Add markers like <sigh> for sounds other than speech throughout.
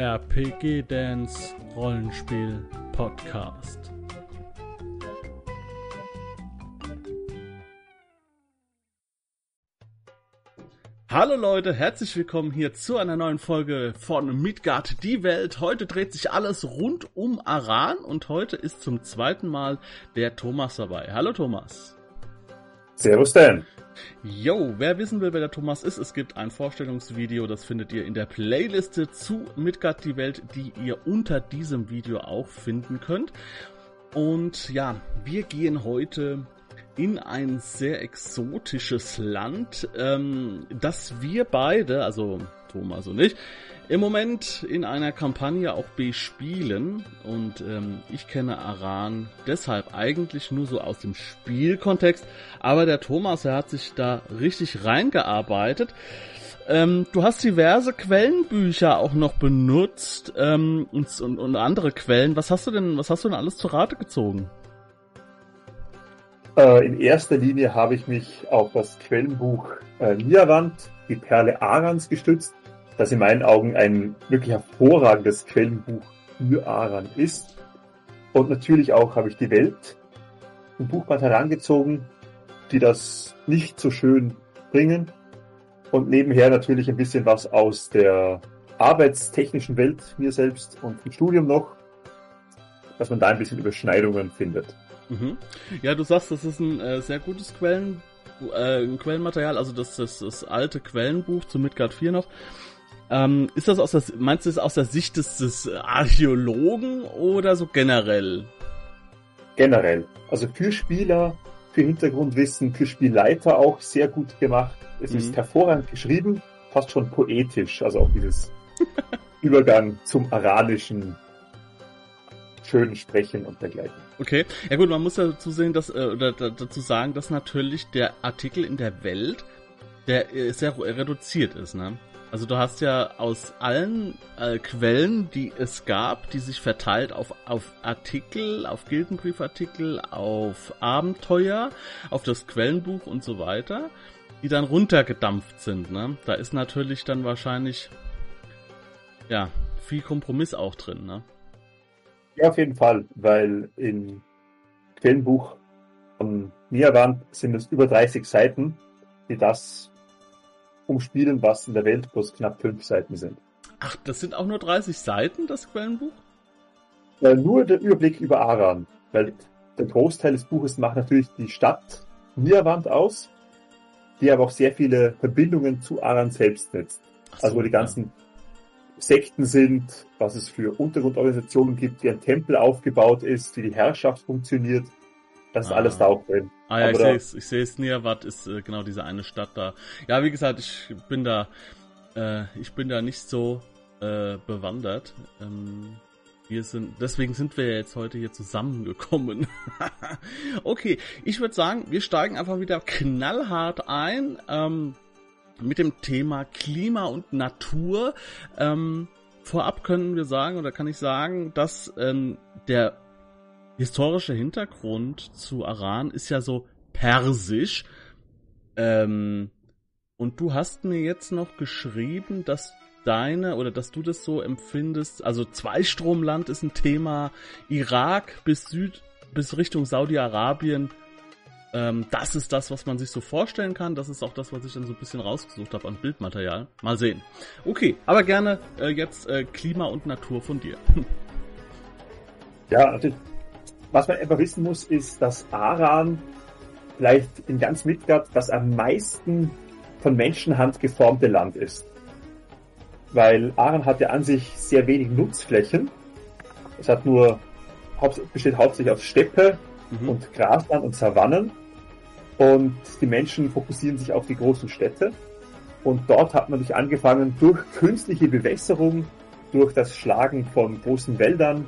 RPG Dance Rollenspiel Podcast. Hallo Leute, herzlich willkommen hier zu einer neuen Folge von Midgard die Welt. Heute dreht sich alles rund um Aran und heute ist zum zweiten Mal der Thomas dabei. Hallo Thomas. Servus Dan. Yo, wer wissen will, wer der Thomas ist, es gibt ein Vorstellungsvideo, das findet ihr in der Playliste zu Midgard die Welt, die ihr unter diesem Video auch finden könnt. Und ja, wir gehen heute in ein sehr exotisches Land, ähm, das wir beide, also Thomas und ich, im Moment in einer Kampagne auch bespielen und ähm, ich kenne Aran deshalb eigentlich nur so aus dem Spielkontext, aber der Thomas, er hat sich da richtig reingearbeitet. Ähm, du hast diverse Quellenbücher auch noch benutzt ähm, und, und, und andere Quellen. Was hast du denn, was hast du denn alles zu Rate gezogen? Äh, in erster Linie habe ich mich auf das Quellenbuch äh, Niawand, die Perle Arans gestützt das in meinen Augen ein wirklich hervorragendes Quellenbuch für Aran ist. Und natürlich auch habe ich die Welt im Buchband herangezogen, die das nicht so schön bringen. Und nebenher natürlich ein bisschen was aus der arbeitstechnischen Welt mir selbst und im Studium noch, dass man da ein bisschen Überschneidungen findet. Mhm. Ja, du sagst, das ist ein äh, sehr gutes Quellen, äh, Quellenmaterial, also das, das, das alte Quellenbuch zu Midgard 4 noch. Ähm, ist das aus der, meinst du das aus der Sicht des, des Archäologen oder so generell? Generell. Also für Spieler, für Hintergrundwissen, für Spielleiter auch sehr gut gemacht. Es mhm. ist hervorragend geschrieben, fast schon poetisch, also auch dieses <laughs> Übergang zum aranischen schönen Sprechen und dergleichen. Okay, ja gut, man muss dazu sehen, dass, äh, oder dazu sagen, dass natürlich der Artikel in der Welt, der äh, sehr reduziert ist, ne? Also du hast ja aus allen äh, Quellen, die es gab, die sich verteilt auf, auf Artikel, auf Gildenbriefartikel, auf Abenteuer, auf das Quellenbuch und so weiter, die dann runtergedampft sind. Ne? Da ist natürlich dann wahrscheinlich ja viel Kompromiss auch drin. Ne? Ja, auf jeden Fall, weil im Quellenbuch von Niawand sind es über 30 Seiten, die das umspielen, was in der Welt bloß knapp fünf Seiten sind. Ach, das sind auch nur 30 Seiten, das Quellenbuch? Äh, nur der Überblick über Aran, weil der Großteil des Buches macht natürlich die Stadt Niawand aus, die aber auch sehr viele Verbindungen zu Aran selbst netzt. So, also wo die ganzen ja. Sekten sind, was es für Untergrundorganisationen gibt, wie ein Tempel aufgebaut ist, wie die Herrschaft funktioniert. Das ist ah. alles da auch drin. Ah ja, Aber ich sehe es, ich sehe es ist äh, genau diese eine Stadt da. Ja, wie gesagt, ich bin da, äh, ich bin da nicht so äh, bewandert. Ähm, wir sind, deswegen sind wir jetzt heute hier zusammengekommen. <laughs> okay, ich würde sagen, wir steigen einfach wieder knallhart ein ähm, mit dem Thema Klima und Natur. Ähm, vorab können wir sagen, oder kann ich sagen, dass ähm, der historische Hintergrund zu Aran ist ja so persisch. Ähm, und du hast mir jetzt noch geschrieben, dass deine oder dass du das so empfindest. Also Zweistromland ist ein Thema. Irak bis Süd, bis Richtung Saudi-Arabien. Ähm, das ist das, was man sich so vorstellen kann. Das ist auch das, was ich dann so ein bisschen rausgesucht habe an Bildmaterial. Mal sehen. Okay, aber gerne äh, jetzt äh, Klima und Natur von dir. <laughs> Ja, natürlich was man einfach wissen muss, ist, dass Aran vielleicht in ganz Midgard das am meisten von Menschenhand geformte Land ist. Weil Aran hat ja an sich sehr wenig Nutzflächen. Es hat nur, besteht hauptsächlich aus Steppe mhm. und Grasland und Savannen. Und die Menschen fokussieren sich auf die großen Städte. Und dort hat man sich angefangen, durch künstliche Bewässerung, durch das Schlagen von großen Wäldern,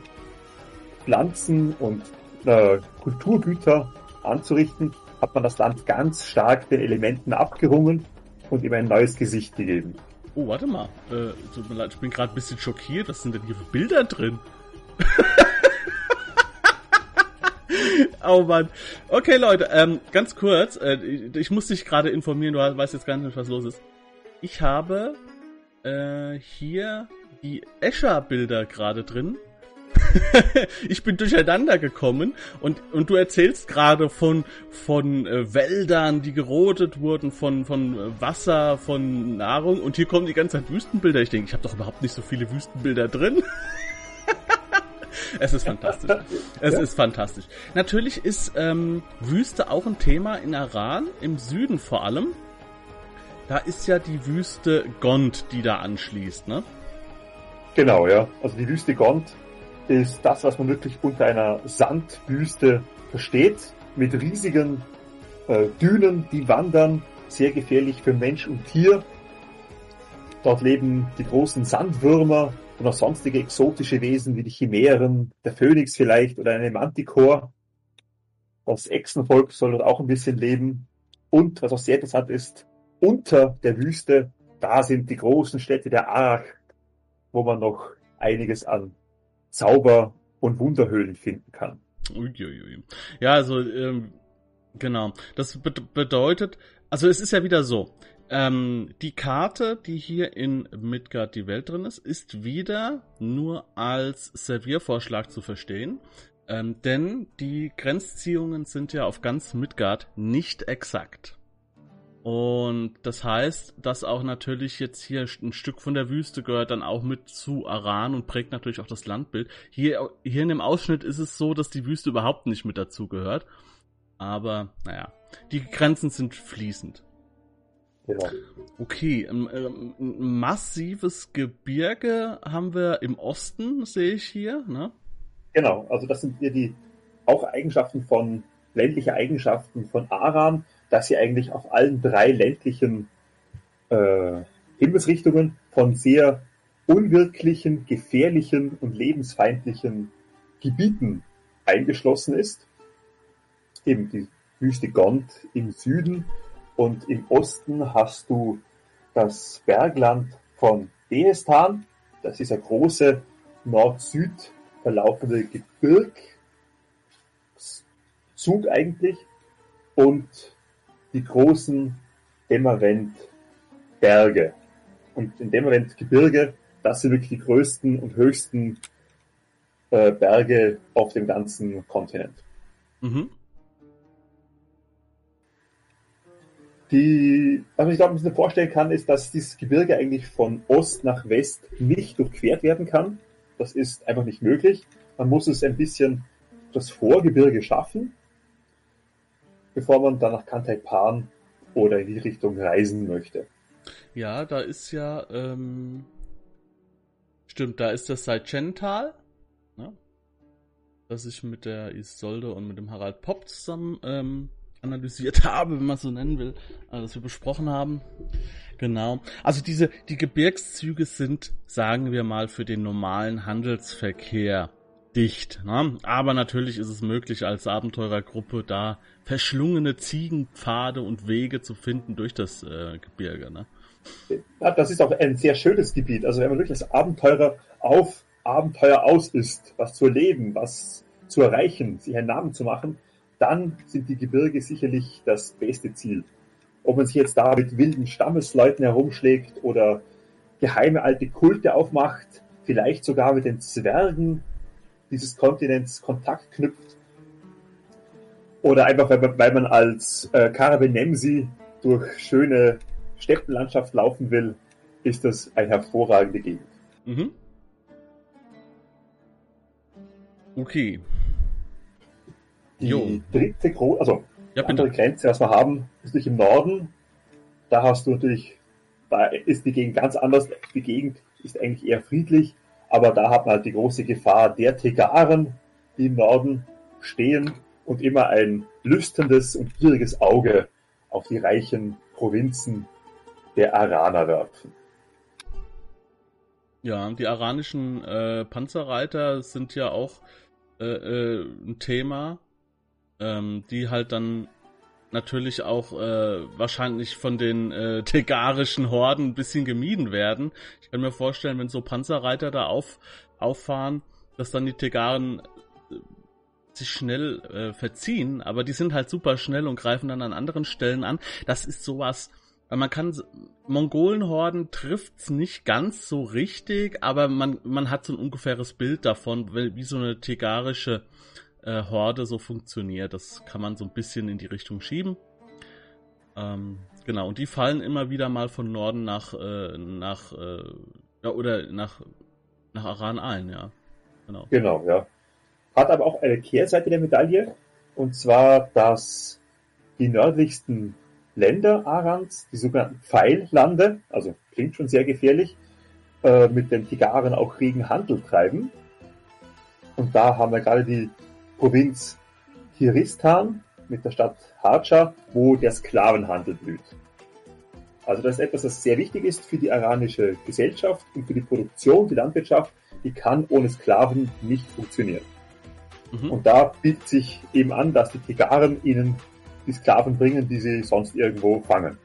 Pflanzen und äh, Kulturgüter anzurichten, hat man das Land ganz stark den Elementen abgerungen und ihm ein neues Gesicht gegeben. Oh, warte mal. Äh, tut mir leid, ich bin gerade ein bisschen schockiert. Was sind denn hier für Bilder drin? <laughs> oh Mann. Okay, Leute, ähm, ganz kurz. Äh, ich, ich muss dich gerade informieren, du weißt jetzt gar nicht, was los ist. Ich habe äh, hier die Escher-Bilder gerade drin. <laughs> ich bin durcheinander gekommen und, und du erzählst gerade von, von äh, Wäldern, die gerodet wurden, von, von äh, Wasser, von Nahrung und hier kommen die ganze Zeit Wüstenbilder. Ich denke, ich habe doch überhaupt nicht so viele Wüstenbilder drin. <laughs> es ist fantastisch. Es ja. ist fantastisch. Natürlich ist ähm, Wüste auch ein Thema in Iran, im Süden vor allem. Da ist ja die Wüste Gond, die da anschließt, ne? Genau, ja. Also die Wüste Gond ist das, was man wirklich unter einer Sandwüste versteht, mit riesigen äh, Dünen, die wandern, sehr gefährlich für Mensch und Tier. Dort leben die großen Sandwürmer und auch sonstige exotische Wesen wie die Chimären, der Phönix vielleicht oder eine Manticore. Das Echsenvolk soll dort auch ein bisschen leben. Und was auch sehr interessant ist, unter der Wüste, da sind die großen Städte der Arach, wo man noch einiges an Zauber- und Wunderhöhlen finden kann. Uiuiui. Ja, also ähm, genau. Das be bedeutet, also es ist ja wieder so. Ähm, die Karte, die hier in Midgard die Welt drin ist, ist wieder nur als Serviervorschlag zu verstehen. Ähm, denn die Grenzziehungen sind ja auf ganz Midgard nicht exakt. Und das heißt, dass auch natürlich jetzt hier ein Stück von der Wüste gehört dann auch mit zu Aran und prägt natürlich auch das Landbild. Hier, hier in dem Ausschnitt ist es so, dass die Wüste überhaupt nicht mit dazu gehört. Aber, naja, die Grenzen sind fließend. Genau. Okay, ein, ein, massives Gebirge haben wir im Osten, sehe ich hier, ne? Genau, also das sind hier die auch Eigenschaften von, ländliche Eigenschaften von Aran dass sie eigentlich auf allen drei ländlichen äh, Himmelsrichtungen von sehr unwirklichen, gefährlichen und lebensfeindlichen Gebieten eingeschlossen ist. Eben die Wüste Gond im Süden und im Osten hast du das Bergland von Behestan. Das ist ein große Nord-Süd verlaufende Gebirgszug eigentlich. Und die großen Dämmerwend-Berge. Und in Dämmerwend-Gebirge, das sind wirklich die größten und höchsten äh, Berge auf dem ganzen Kontinent. Mhm. Die, was ich glaube, ein bisschen vorstellen kann, ist, dass dieses Gebirge eigentlich von Ost nach West nicht durchquert werden kann. Das ist einfach nicht möglich. Man muss es ein bisschen das Vorgebirge schaffen bevor man dann nach Kantaipan oder in die Richtung reisen möchte. Ja, da ist ja, ähm, stimmt, da ist das Seichental, ne? das ich mit der Isolde und mit dem Harald Popp zusammen ähm, analysiert <laughs> habe, wenn man so nennen will, also das wir besprochen haben. Genau. Also diese, die Gebirgszüge sind, sagen wir mal, für den normalen Handelsverkehr dicht. Ne? Aber natürlich ist es möglich, als Abenteurergruppe da verschlungene Ziegenpfade und Wege zu finden durch das äh, Gebirge. Ne? Ja, das ist auch ein sehr schönes Gebiet. Also wenn man wirklich als Abenteurer auf Abenteuer aus ist, was zu erleben, was zu erreichen, sich einen Namen zu machen, dann sind die Gebirge sicherlich das beste Ziel. Ob man sich jetzt da mit wilden Stammesleuten herumschlägt oder geheime alte Kulte aufmacht, vielleicht sogar mit den Zwergen dieses Kontinents Kontakt knüpft. Oder einfach, weil man, weil man als äh, Karabenemsi durch schöne Steppenlandschaft laufen will, ist das eine hervorragende Gegend. Mhm. Okay. Die jo. dritte große, also ja, andere Grenze, was wir haben, ist natürlich im Norden. Da hast du natürlich, da ist die Gegend ganz anders. Die Gegend ist eigentlich eher friedlich. Aber da hat man halt die große Gefahr der Tegaren, die im Norden stehen und immer ein lüstendes und gieriges Auge auf die reichen Provinzen der Araner werfen. Ja, die aranischen äh, Panzerreiter sind ja auch äh, äh, ein Thema, ähm, die halt dann natürlich auch äh, wahrscheinlich von den äh, tegarischen Horden ein bisschen gemieden werden. Ich kann mir vorstellen, wenn so Panzerreiter da auf, auffahren, dass dann die Tegaren äh, sich schnell äh, verziehen, aber die sind halt super schnell und greifen dann an anderen Stellen an. Das ist sowas, man kann Mongolenhorden trifft's nicht ganz so richtig, aber man man hat so ein ungefähres Bild davon, wie so eine tegarische äh, Horde so funktioniert. Das kann man so ein bisschen in die Richtung schieben. Ähm, genau, und die fallen immer wieder mal von Norden nach, äh, nach äh, ja, oder nach, nach Aran ein, ja. Genau. Genau, ja. Hat aber auch eine Kehrseite der Medaille, und zwar, dass die nördlichsten Länder Arans, die sogenannten Pfeillande, also klingt schon sehr gefährlich, äh, mit den Tigaren auch regen Handel treiben. Und da haben wir gerade die Provinz Kiristan mit der Stadt Harcha, wo der Sklavenhandel blüht. Also das ist etwas, das sehr wichtig ist für die iranische Gesellschaft und für die Produktion, die Landwirtschaft. Die kann ohne Sklaven nicht funktionieren. Mhm. Und da bietet sich eben an, dass die Tigaren ihnen die Sklaven bringen, die sie sonst irgendwo fangen.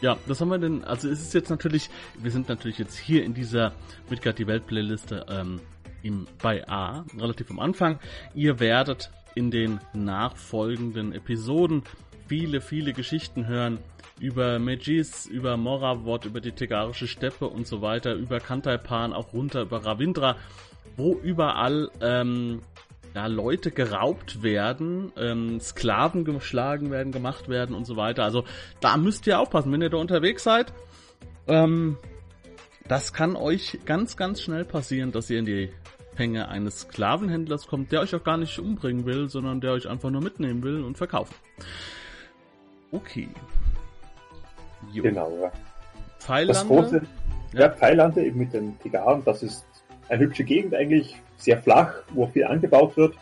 Ja, das haben wir denn, also es ist jetzt natürlich, wir sind natürlich jetzt hier in dieser Midgard die Welt Playliste ähm, im, bei A, relativ am Anfang. Ihr werdet in den nachfolgenden Episoden viele, viele Geschichten hören über Megis, über Moravot, über die Tegarische Steppe und so weiter, über Kantaipan, auch runter über Ravindra, wo überall ähm, ja, Leute geraubt werden, ähm, Sklaven geschlagen werden, gemacht werden und so weiter. Also da müsst ihr aufpassen, wenn ihr da unterwegs seid. Ähm, das kann euch ganz, ganz schnell passieren, dass ihr in die Fänge eines Sklavenhändlers kommt, der euch auch gar nicht umbringen will, sondern der euch einfach nur mitnehmen will und verkaufen. Okay. Jo. Genau, ja. Pfeilande. Das große, ja, ja Pfeilande eben mit den Tigaren, das ist eine hübsche Gegend eigentlich, sehr flach, wo viel angebaut wird.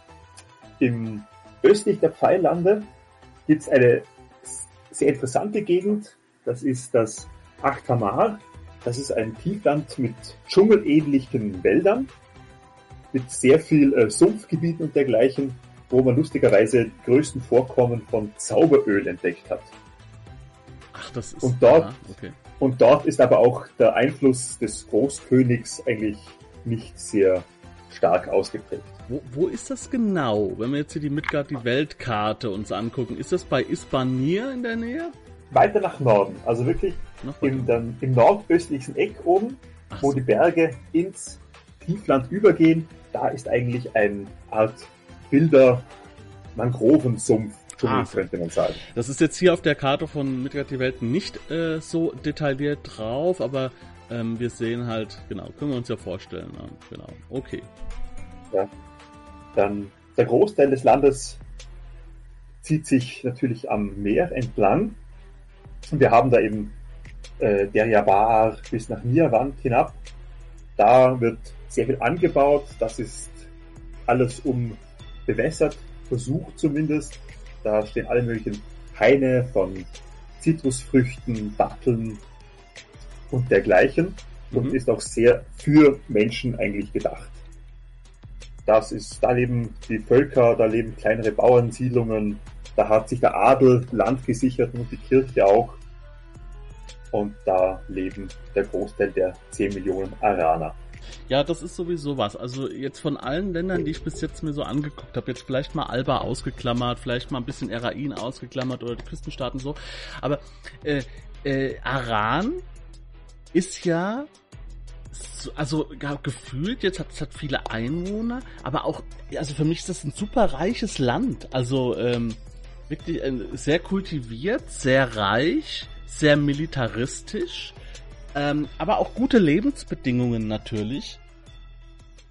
Im östlich der Pfeillande gibt es eine sehr interessante Gegend. Das ist das Achtamar. Das ist ein Tiefland mit dschungelähnlichen Wäldern, mit sehr viel äh, Sumpfgebieten und dergleichen, wo man lustigerweise die größten Vorkommen von Zauberöl entdeckt hat. Ach, das ist. Und dort, ja, okay. und dort ist aber auch der Einfluss des Großkönigs eigentlich nicht sehr stark ausgeprägt. Wo, wo ist das genau? Wenn wir jetzt hier die Midgard, die Weltkarte uns angucken, ist das bei Isbanir in der Nähe? Weiter nach Norden, also wirklich im, dann, im nordöstlichsten Eck oben, Ach wo so. die Berge ins Tiefland übergehen, da ist eigentlich eine Art wilder Mangrovensumpf, ah, könnte man sagen. Das ist jetzt hier auf der Karte von Midgard die Welt nicht äh, so detailliert drauf, aber ähm, wir sehen halt, genau, können wir uns ja vorstellen. Ja, genau, okay. Ja, dann der Großteil des Landes zieht sich natürlich am Meer entlang. Und wir haben da eben äh, der Jabar bis nach Nierwand hinab. Da wird sehr viel angebaut. Das ist alles umbewässert, versucht zumindest. Da stehen alle möglichen Haine von Zitrusfrüchten, Datteln, und dergleichen und mhm. ist auch sehr für Menschen eigentlich gedacht. Das ist, da leben die Völker, da leben kleinere Bauernsiedlungen, da hat sich der Adel Land gesichert und die Kirche auch. Und da leben der Großteil der 10 Millionen Araner. Ja, das ist sowieso was. Also jetzt von allen Ländern, die ich bis jetzt mir so angeguckt habe, jetzt vielleicht mal Alba ausgeklammert, vielleicht mal ein bisschen Erain ausgeklammert oder die Küstenstaaten so. Aber äh, äh, Aran ist ja also gefühlt, jetzt hat es hat viele Einwohner, aber auch, also für mich ist das ein super reiches Land. Also ähm, wirklich äh, sehr kultiviert, sehr reich, sehr militaristisch, ähm, aber auch gute Lebensbedingungen natürlich.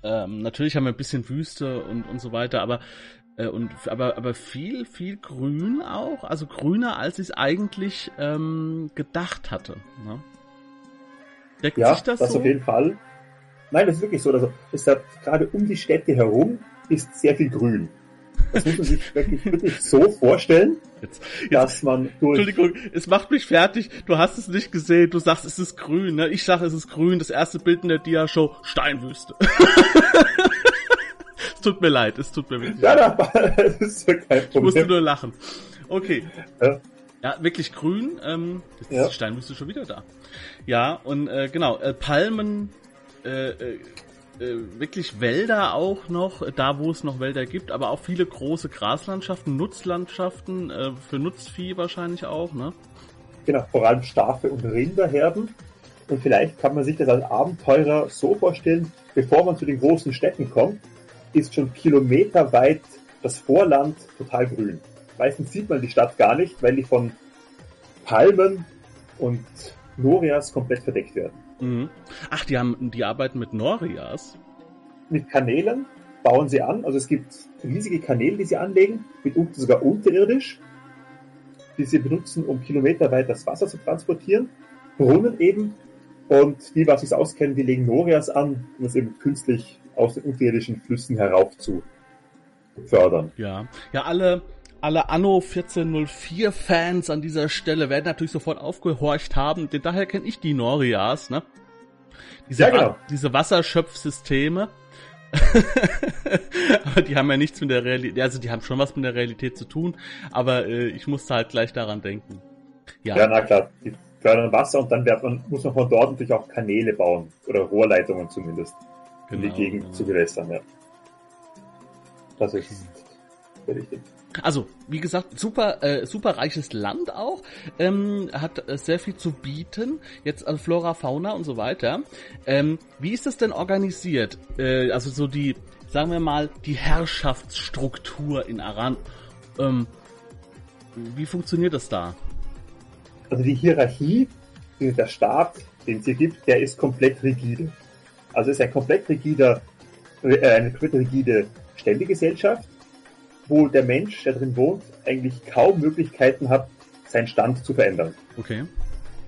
Ähm, natürlich haben wir ein bisschen Wüste und, und so weiter, aber äh, und aber aber viel viel Grün auch, also grüner als ich es eigentlich ähm, gedacht hatte. Ne? Deckt ja, sich das, das so? auf jeden Fall. Nein, das ist wirklich so. Also es hat gerade um die Städte herum ist sehr viel Grün. Das muss man sich wirklich, wirklich so vorstellen, jetzt, jetzt, dass man durch... Entschuldigung, es macht mich fertig. Du hast es nicht gesehen. Du sagst, es ist grün. Ne? Ich sage, es ist grün. Das erste Bild in der Dia-Show, Steinwüste. <laughs> es tut mir leid. Es tut mir wirklich ja, leid. Ja, <laughs> das ist ja kein Problem. Ich musste nur lachen. Okay. Ja. Ja, wirklich grün. Ähm, jetzt ja. ist die Steinwüste schon wieder da. Ja, und äh, genau, äh, Palmen, äh, äh, äh, wirklich Wälder auch noch, da wo es noch Wälder gibt, aber auch viele große Graslandschaften, Nutzlandschaften, äh, für Nutzvieh wahrscheinlich auch, ne? genau, vor allem Schafe und Rinderherden. Und vielleicht kann man sich das als Abenteurer so vorstellen, bevor man zu den großen Städten kommt, ist schon kilometerweit das Vorland total grün. Meistens sieht man die Stadt gar nicht, weil die von Palmen und Norias komplett verdeckt werden. Mhm. Ach, die haben, die arbeiten mit Norias? Mit Kanälen bauen sie an. Also es gibt riesige Kanäle, die sie anlegen, mitunter sogar unterirdisch, die sie benutzen, um kilometerweit das Wasser zu transportieren. Brunnen eben. Und die, was sich auskennen, die legen Norias an, um es eben künstlich aus den unterirdischen Flüssen herauf zu fördern. Ja, ja, alle, alle Anno 1404 Fans an dieser Stelle werden natürlich sofort aufgehorcht haben, denn daher kenne ich die Norias, ne? Diese, Ja, genau. diese Wasserschöpfsysteme. <laughs> aber die haben ja nichts mit der Realität, also die haben schon was mit der Realität zu tun, aber äh, ich musste halt gleich daran denken. Ja, Ja, na klar. Die fördern Wasser und dann man, muss man von dort natürlich auch Kanäle bauen. Oder Rohrleitungen zumindest. in die Genau, Gegend genau. zu gewässern, ja. Das ist sehr wichtig. Also, wie gesagt, super, äh, super reiches Land auch, ähm, hat äh, sehr viel zu bieten, jetzt also Flora, Fauna und so weiter. Ähm, wie ist das denn organisiert? Äh, also so die, sagen wir mal, die Herrschaftsstruktur in Aran. Ähm, wie funktioniert das da? Also die Hierarchie, der Staat, den es hier gibt, der ist komplett rigide. Also ist ein komplett rigider, äh, eine komplett rigide Ständegesellschaft, wo der Mensch, der drin wohnt, eigentlich kaum Möglichkeiten hat, seinen Stand zu verändern. Okay.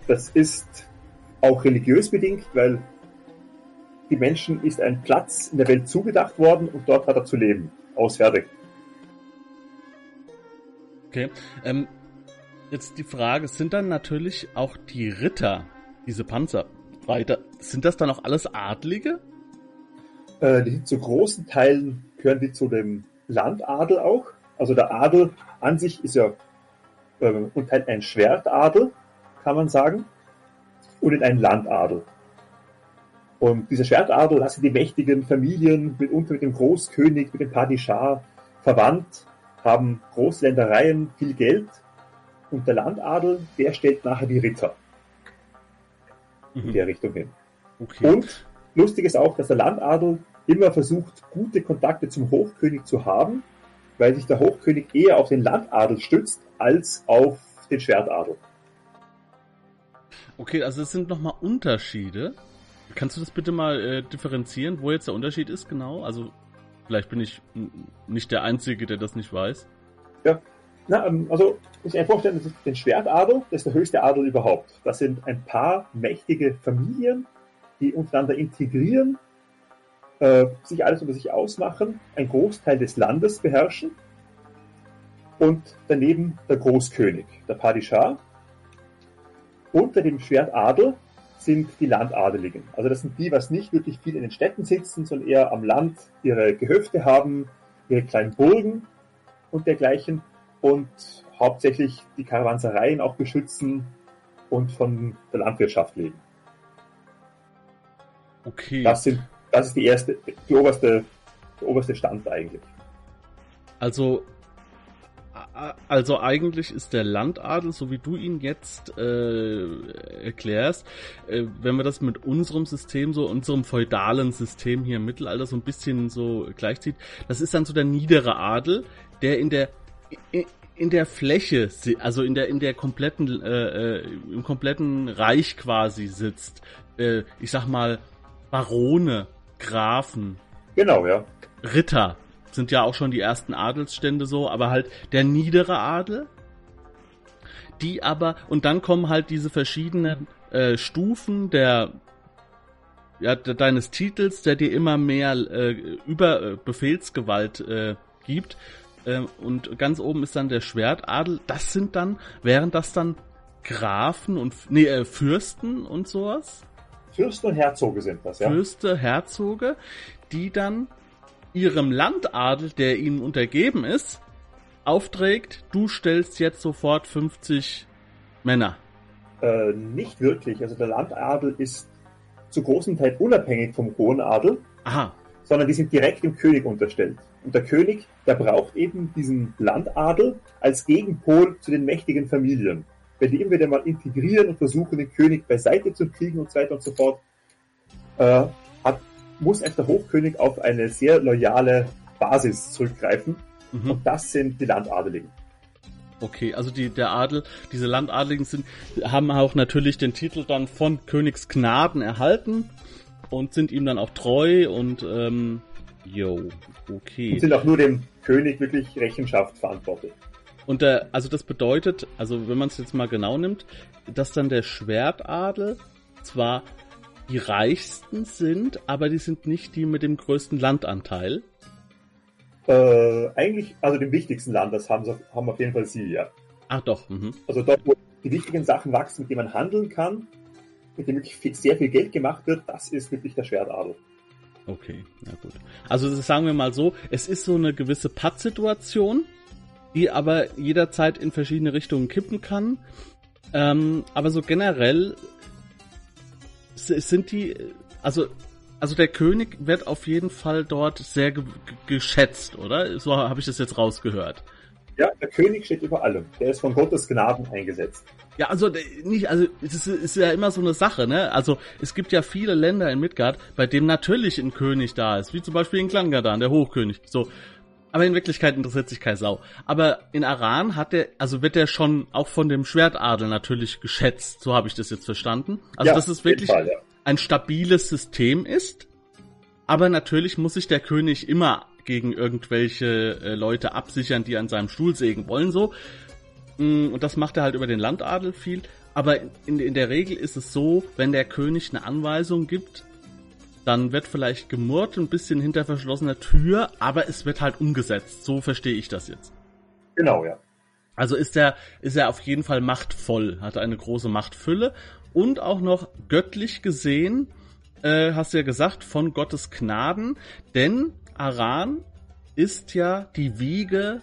Das ist auch religiös bedingt, weil die Menschen ist ein Platz in der Welt zugedacht worden und dort hat er zu leben. Aus fertig. Okay. Ähm, jetzt die Frage, sind dann natürlich auch die Ritter, diese Panzerreiter, sind das dann auch alles Adlige? Äh, die sind zu großen Teilen gehören die zu dem Landadel auch. Also der Adel an sich ist ja äh, unterteilt in ein Schwertadel, kann man sagen, und in einen Landadel. Und dieser Schwertadel, das sind die mächtigen Familien, mitunter mit dem Großkönig, mit dem Padishah verwandt, haben Großländereien, viel Geld. Und der Landadel, der stellt nachher die Ritter in Mhm. der Richtung hin. Okay. Und lustig ist auch, dass der Landadel immer versucht, gute Kontakte zum Hochkönig zu haben, weil sich der Hochkönig eher auf den Landadel stützt, als auf den Schwertadel. Okay, also es sind nochmal Unterschiede. Kannst du das bitte mal äh, differenzieren, wo jetzt der Unterschied ist genau? Also vielleicht bin ich nicht der Einzige, der das nicht weiß. Na, ähm, also, ich mir vorstellen, den Schwertadel, das ist der höchste Adel überhaupt. Das sind ein paar mächtige Familien, die untereinander integrieren, äh, sich alles über sich ausmachen, einen Großteil des Landes beherrschen und daneben der Großkönig, der Padishah. Unter dem Schwertadel sind die Landadeligen. Also das sind die, was nicht wirklich viel in den Städten sitzen, sondern eher am Land ihre Gehöfte haben, ihre kleinen Burgen und dergleichen und hauptsächlich die Karawansereien auch beschützen und von der Landwirtschaft leben. Okay. Das sind, das ist die erste, die oberste, der oberste Stand eigentlich. Also, also eigentlich ist der Landadel, so wie du ihn jetzt äh, erklärst, äh, wenn man das mit unserem System, so unserem feudalen System hier im Mittelalter so ein bisschen so gleichzieht, das ist dann so der niedere Adel, der in der in, der Fläche, also in der in der kompletten äh, äh, im kompletten Reich quasi sitzt. Äh, ich sag mal Barone, Grafen, Genau, ja. Ritter sind ja auch schon die ersten Adelsstände so, aber halt der niedere Adel, die aber, und dann kommen halt diese verschiedenen äh, Stufen der, ja, de, deines Titels, der dir immer mehr äh, über äh, Befehlsgewalt äh, gibt. Äh, und ganz oben ist dann der Schwertadel. Das sind dann, wären das dann Grafen und, nee, äh, Fürsten und sowas? Fürsten und Herzoge sind das, ja. Fürste, Herzoge, die dann ihrem Landadel, der ihnen untergeben ist, aufträgt, du stellst jetzt sofort 50 Männer. Äh, nicht wirklich. Also der Landadel ist zu großen Teil unabhängig vom hohen Adel, Aha, sondern die sind direkt dem König unterstellt. Und der König, der braucht eben diesen Landadel als Gegenpol zu den mächtigen Familien. Wenn die immer wieder mal integrieren und versuchen, den König beiseite zu kriegen und so weiter und so fort, äh, hat, muss einfach der Hochkönig auf eine sehr loyale Basis zurückgreifen. Mhm. Und das sind die Landadeligen. Okay, also die, der Adel, diese Landadeligen sind, haben auch natürlich den Titel dann von Königsgnaden erhalten und sind ihm dann auch treu und ähm, yo, okay. Und sind auch nur dem König wirklich Rechenschaft verantwortlich. Und der, also das bedeutet, also wenn man es jetzt mal genau nimmt, dass dann der Schwertadel zwar die reichsten sind, aber die sind nicht die mit dem größten Landanteil. Äh, eigentlich, also den wichtigsten Land, das haben, haben auf jeden Fall sie, ja. Ach doch. Mhm. Also dort, wo die wichtigen Sachen wachsen, mit denen man handeln kann, mit dem wirklich viel, sehr viel Geld gemacht wird, das ist wirklich der Schwertadel. Okay, na gut. Also sagen wir mal so, es ist so eine gewisse Pattsituation, die aber jederzeit in verschiedene Richtungen kippen kann. Ähm, aber so generell sind die, also also der König wird auf jeden Fall dort sehr ge geschätzt, oder? So habe ich das jetzt rausgehört. Ja, der König steht über allem. Der ist von Gottes Gnaden eingesetzt. Ja, also nicht, also es ist, ist, ja immer so eine Sache, ne? Also es gibt ja viele Länder in Midgard, bei denen natürlich ein König da ist, wie zum Beispiel in Klangadan, der Hochkönig. So. Aber in Wirklichkeit interessiert sich kein Sau. Aber in Aran hat der, also wird der schon auch von dem Schwertadel natürlich geschätzt, so habe ich das jetzt verstanden. Also ja, das ist wirklich Fall, ja ein stabiles System ist. Aber natürlich muss sich der König immer gegen irgendwelche äh, Leute absichern, die an seinem Stuhl sägen wollen, so. Mm, und das macht er halt über den Landadel viel. Aber in, in der Regel ist es so, wenn der König eine Anweisung gibt, dann wird vielleicht gemurrt, ein bisschen hinter verschlossener Tür, aber es wird halt umgesetzt. So verstehe ich das jetzt. Genau, ja. Also ist er, ist er auf jeden Fall machtvoll, hat eine große Machtfülle und auch noch göttlich gesehen, äh, hast du ja gesagt, von Gottes Gnaden, denn Aran ist ja die Wiege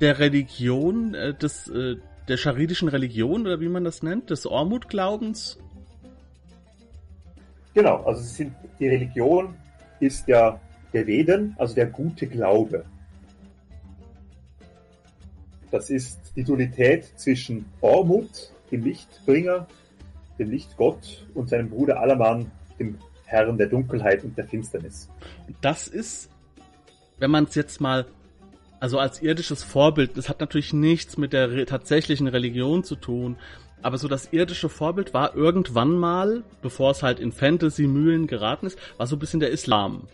der Religion, äh, des, äh, der charidischen Religion, oder wie man das nennt, des Ormut-Glaubens. Genau, also sind, die Religion ist ja der Veden, also der gute Glaube. Das ist die Dualität zwischen Ormut, dem Lichtbringer, dem Lichtgott und seinem Bruder Alaman, dem Herrn der Dunkelheit und der Finsternis. Das ist, wenn man es jetzt mal, also als irdisches Vorbild, das hat natürlich nichts mit der re tatsächlichen Religion zu tun, aber so das irdische Vorbild war irgendwann mal, bevor es halt in Fantasy-Mühlen geraten ist, war so ein bisschen der Islam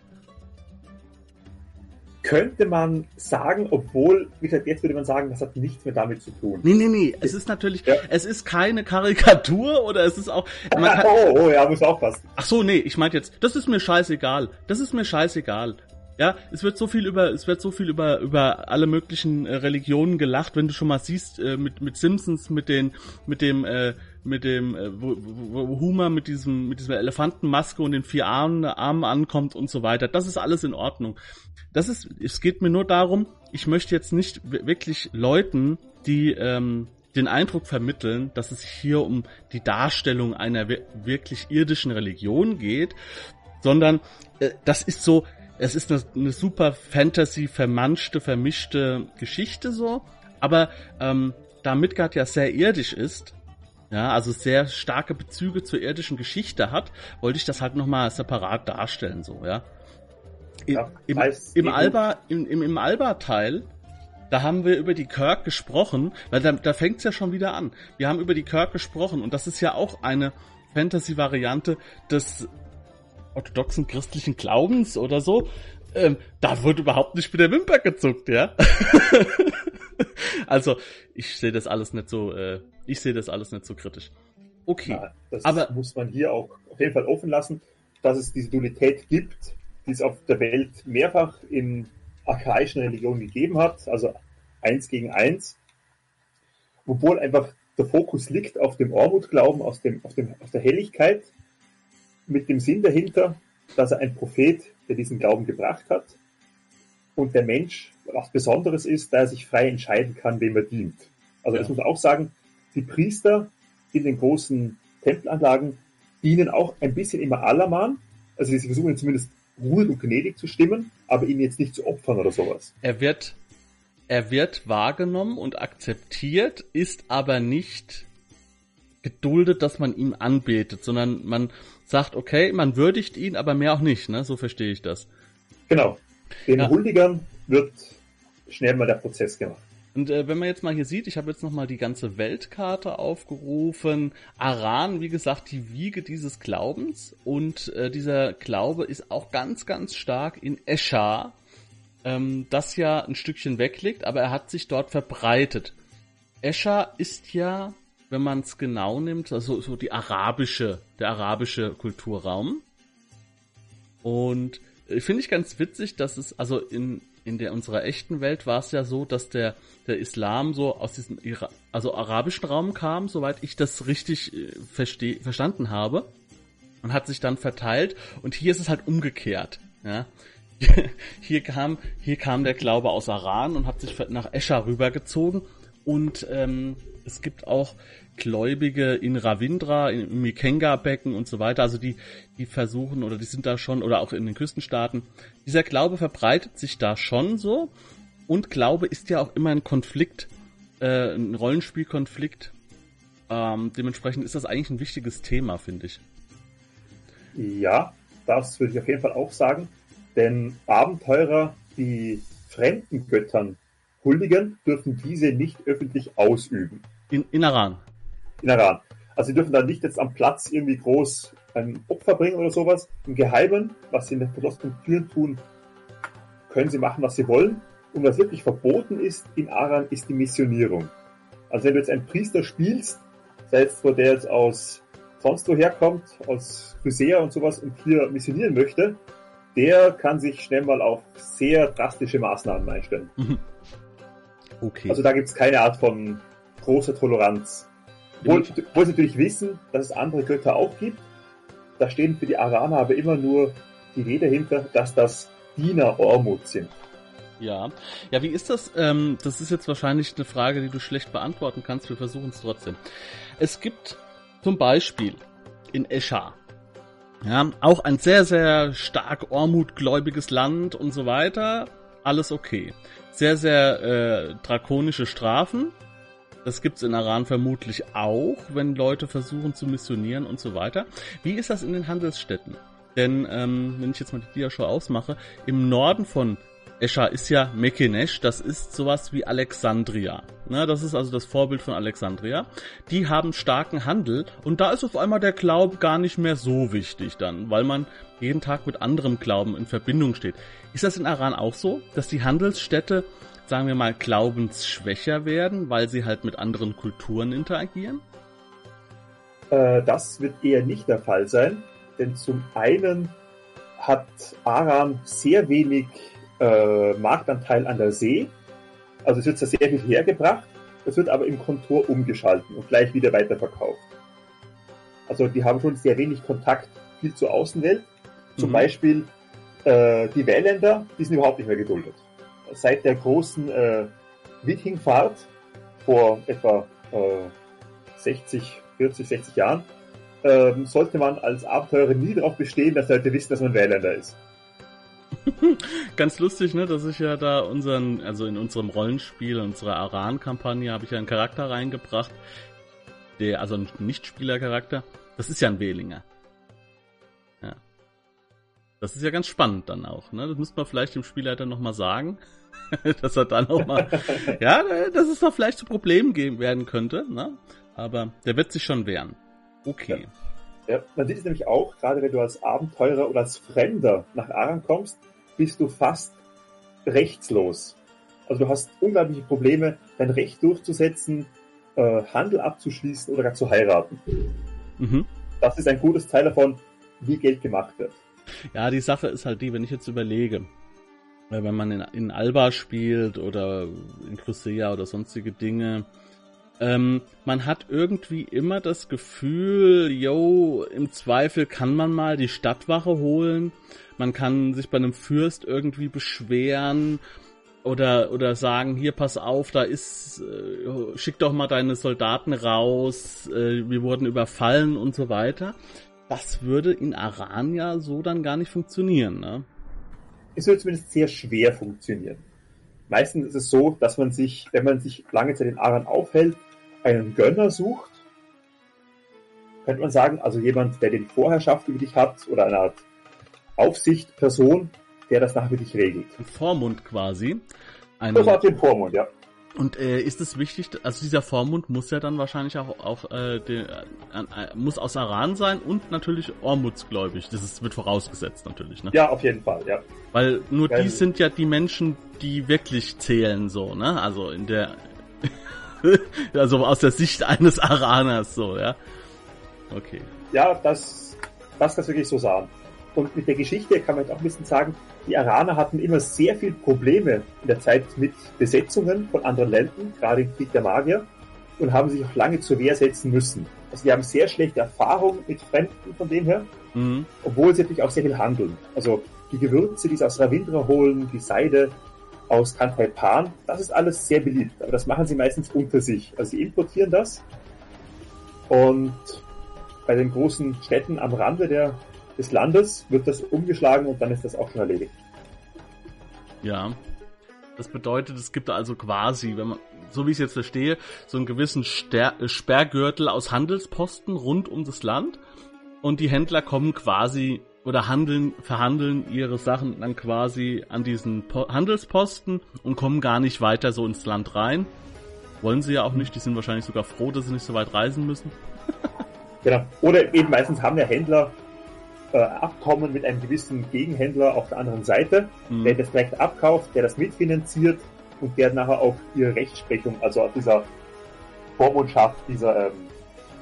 könnte man sagen, obwohl, wie gesagt, jetzt würde man sagen, das hat nichts mehr damit zu tun. Nee, nee, nee, es ist natürlich, ja. es ist keine Karikatur oder es ist auch. <laughs> Kann, oh, oh, ja, muss aufpassen. Ach so, nee, ich meinte jetzt, das ist mir scheißegal. Das ist mir scheißegal. Ja, es wird so viel über, es wird so viel über, über alle möglichen äh, Religionen gelacht, wenn du schon mal siehst, äh, mit, mit Simpsons, mit den, mit dem, äh, mit dem, äh, wo, wo mit diesem, mit dieser Elefantenmaske und den vier Armen, Armen ankommt und so weiter. Das ist alles in Ordnung. Das ist, es geht mir nur darum, ich möchte jetzt nicht wirklich Leuten, die, ähm, den Eindruck vermitteln, dass es hier um die Darstellung einer wirklich irdischen Religion geht, sondern äh, das ist so, es ist eine, eine super Fantasy vermanschte, vermischte Geschichte so, aber ähm, da Midgard ja sehr irdisch ist, ja, also sehr starke Bezüge zur irdischen Geschichte hat, wollte ich das halt nochmal separat darstellen, so, ja. Im, ja, im, im Alba, im, im, im Alba-Teil, da haben wir über die Kirk gesprochen, weil da, da fängt's ja schon wieder an. Wir haben über die Kirk gesprochen und das ist ja auch eine Fantasy-Variante des orthodoxen christlichen Glaubens oder so, ähm, da wurde überhaupt nicht mit der Wimper gezuckt, ja. <laughs> also, ich sehe das alles nicht so, äh, ich sehe das alles nicht so kritisch. Okay. Ja, das aber muss man hier auch auf jeden Fall offen lassen, dass es diese Dualität gibt, die es auf der Welt mehrfach in archaischen Religionen gegeben hat, also eins gegen eins, obwohl einfach der Fokus liegt auf dem Ormut-Glauben, dem, auf, dem, auf der Helligkeit mit dem Sinn dahinter, dass er ein Prophet, der diesen Glauben gebracht hat und der Mensch was Besonderes ist, da er sich frei entscheiden kann, wem er dient. Also ja. das muss man auch sagen, die Priester in den großen Tempelanlagen dienen auch ein bisschen immer Alaman, also sie versuchen zumindest ruhig und gnädig zu stimmen, aber ihn jetzt nicht zu opfern oder sowas. Er wird, er wird wahrgenommen und akzeptiert, ist aber nicht geduldet, dass man ihm anbetet, sondern man sagt, okay, man würdigt ihn, aber mehr auch nicht, ne? So verstehe ich das. Genau. Den ja. Huldigern wird schnell mal der Prozess gemacht. Und äh, wenn man jetzt mal hier sieht, ich habe jetzt nochmal die ganze Weltkarte aufgerufen. Aran, wie gesagt, die Wiege dieses Glaubens. Und äh, dieser Glaube ist auch ganz, ganz stark in Eschar, ähm, das ja ein Stückchen wegliegt, aber er hat sich dort verbreitet. Eschar ist ja, wenn man es genau nimmt, also so die arabische, der arabische Kulturraum. Und äh, finde ich ganz witzig, dass es also in in der unserer echten Welt war es ja so, dass der der Islam so aus diesem Ira also arabischen Raum kam, soweit ich das richtig äh, versteh verstanden habe und hat sich dann verteilt und hier ist es halt umgekehrt, ja. <laughs> Hier kam hier kam der Glaube aus Aran und hat sich nach Escher rübergezogen und ähm, es gibt auch Gläubige in Ravindra, im Mikenga-Becken und so weiter, also die, die versuchen oder die sind da schon, oder auch in den Küstenstaaten, dieser Glaube verbreitet sich da schon so und Glaube ist ja auch immer ein Konflikt, äh, ein Rollenspielkonflikt. Ähm, dementsprechend ist das eigentlich ein wichtiges Thema, finde ich. Ja, das würde ich auf jeden Fall auch sagen, denn Abenteurer, die fremden Göttern huldigen, dürfen diese nicht öffentlich ausüben. In, in Iran in Iran. Also sie dürfen da nicht jetzt am Platz irgendwie groß ein Opfer bringen oder sowas. Im Geheimen, was sie in den verschlossenen Türen tun, können sie machen, was sie wollen. Und was wirklich verboten ist in Aran, ist die Missionierung. Also wenn du jetzt einen Priester spielst, selbst wo der jetzt aus sonst woher kommt, aus Chrysea und sowas und hier missionieren möchte, der kann sich schnell mal auf sehr drastische Maßnahmen einstellen. Mhm. Okay. Also da gibt es keine Art von großer Toleranz. Obwohl, obwohl sie natürlich wissen, dass es andere Götter auch gibt. Da stehen für die Araner aber immer nur die Rede hinter, dass das Diener Ormut sind. Ja. Ja, wie ist das? Ähm, das ist jetzt wahrscheinlich eine Frage, die du schlecht beantworten kannst. Wir versuchen es trotzdem. Es gibt zum Beispiel in Eschar, ja, auch ein sehr, sehr stark Ormut-gläubiges Land und so weiter. Alles okay. Sehr, sehr äh, drakonische Strafen. Das gibt's in Iran vermutlich auch, wenn Leute versuchen zu missionieren und so weiter. Wie ist das in den Handelsstädten? Denn ähm, wenn ich jetzt mal die Diashow ausmache, im Norden von Escher ist ja Mekenesh, das ist sowas wie Alexandria. Ne, das ist also das Vorbild von Alexandria. Die haben starken Handel und da ist auf einmal der Glaube gar nicht mehr so wichtig dann, weil man jeden Tag mit anderem Glauben in Verbindung steht. Ist das in Iran auch so, dass die Handelsstädte sagen wir mal, glaubensschwächer werden, weil sie halt mit anderen Kulturen interagieren? Äh, das wird eher nicht der Fall sein, denn zum einen hat Aram sehr wenig äh, Marktanteil an der See, also es wird zwar sehr viel hergebracht, es wird aber im Kontor umgeschalten und gleich wieder weiterverkauft. Also die haben schon sehr wenig Kontakt viel zur Außenwelt. Zum mhm. Beispiel äh, die Wähländer, die sind überhaupt nicht mehr geduldet seit der großen äh, Wikingfahrt vor etwa äh, 60, 40, 60 Jahren, ähm, sollte man als Abenteurer nie darauf bestehen, dass Leute wissen, dass man Wähländer ist. <laughs> Ganz lustig, ne, dass ich ja da unseren, also in unserem Rollenspiel, unserer Aran-Kampagne, habe ich ja einen Charakter reingebracht, der, also ein Nichtspielercharakter, das ist ja ein Wählinger. Das ist ja ganz spannend dann auch, ne? Das müsste man vielleicht dem Spielleiter nochmal sagen. <laughs> dass er dann auch mal, <laughs> ja, dass es doch vielleicht zu Problemen geben werden könnte, ne? Aber der wird sich schon wehren. Okay. Ja. ja, man sieht es nämlich auch, gerade wenn du als Abenteurer oder als Fremder nach Aran kommst, bist du fast rechtslos. Also du hast unglaubliche Probleme, dein Recht durchzusetzen, äh, Handel abzuschließen oder gar zu heiraten. Mhm. Das ist ein gutes Teil davon, wie Geld gemacht wird. Ja, die Sache ist halt die, wenn ich jetzt überlege, wenn man in, in Alba spielt oder in Crucea oder sonstige Dinge, ähm, man hat irgendwie immer das Gefühl, yo, im Zweifel kann man mal die Stadtwache holen, man kann sich bei einem Fürst irgendwie beschweren oder oder sagen, hier pass auf, da ist, äh, schick doch mal deine Soldaten raus, äh, wir wurden überfallen und so weiter. Das würde in Aran ja so dann gar nicht funktionieren, ne? es wird zumindest sehr schwer funktionieren. Meistens ist es so, dass man sich, wenn man sich lange Zeit in Aran aufhält, einen Gönner sucht könnte man sagen, also jemand, der die Vorherrschaft über dich hat oder eine Art Aufsicht, Person, der das nachher für dich regelt. Ein Vormund quasi. Ein, das hat den Vormund, ja. Und äh, ist es wichtig, also dieser Vormund muss ja dann wahrscheinlich auch, auch äh, den, äh, äh, muss aus Aran sein und natürlich Ormutsgläubig. Das ist, wird vorausgesetzt natürlich, ne? Ja, auf jeden Fall, ja. Weil nur Weil, die sind ja die Menschen, die wirklich zählen, so, ne? Also in der, <laughs> also aus der Sicht eines Araners, so, ja. Okay. Ja, das, das kannst du wirklich so sagen. Und mit der Geschichte kann man jetzt auch ein bisschen sagen, die Araner hatten immer sehr viel Probleme in der Zeit mit Besetzungen von anderen Ländern, gerade im Krieg der Magier, und haben sich auch lange zur Wehr setzen müssen. Also die haben sehr schlechte Erfahrungen mit Fremden von dem her, mhm. obwohl sie natürlich auch sehr viel handeln. Also die Gewürze, die sie aus Ravindra holen, die Seide aus Pan, das ist alles sehr beliebt. Aber das machen sie meistens unter sich. Also sie importieren das und bei den großen Städten am Rande der des Landes wird das umgeschlagen und dann ist das auch schon erledigt. Ja. Das bedeutet, es gibt also quasi, wenn man, so wie ich es jetzt verstehe, so einen gewissen Ster Sperrgürtel aus Handelsposten rund um das Land und die Händler kommen quasi oder handeln, verhandeln ihre Sachen dann quasi an diesen po Handelsposten und kommen gar nicht weiter so ins Land rein. Wollen sie ja auch nicht, die sind wahrscheinlich sogar froh, dass sie nicht so weit reisen müssen. genau. Oder eben meistens haben ja Händler äh, Abkommen mit einem gewissen Gegenhändler auf der anderen Seite, mhm. der das direkt abkauft, der das mitfinanziert und der nachher auch ihre Rechtsprechung, also auf dieser Vormundschaft, dieser ähm,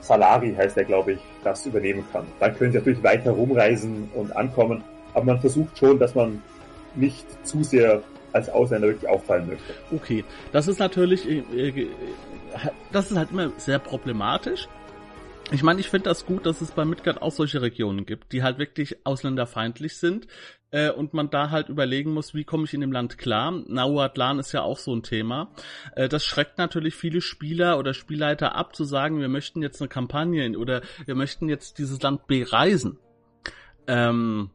Salari heißt er, glaube ich, das übernehmen kann. Dann können sie natürlich weiter rumreisen und ankommen, aber man versucht schon, dass man nicht zu sehr als Ausländer wirklich auffallen möchte. Okay, das ist natürlich, äh, äh, das ist halt immer sehr problematisch, ich meine, ich finde das gut, dass es bei Midgard auch solche Regionen gibt, die halt wirklich ausländerfeindlich sind äh, und man da halt überlegen muss, wie komme ich in dem Land klar. Nauatlan ist ja auch so ein Thema. Äh, das schreckt natürlich viele Spieler oder Spielleiter ab, zu sagen, wir möchten jetzt eine Kampagne oder wir möchten jetzt dieses Land bereisen. Ähm,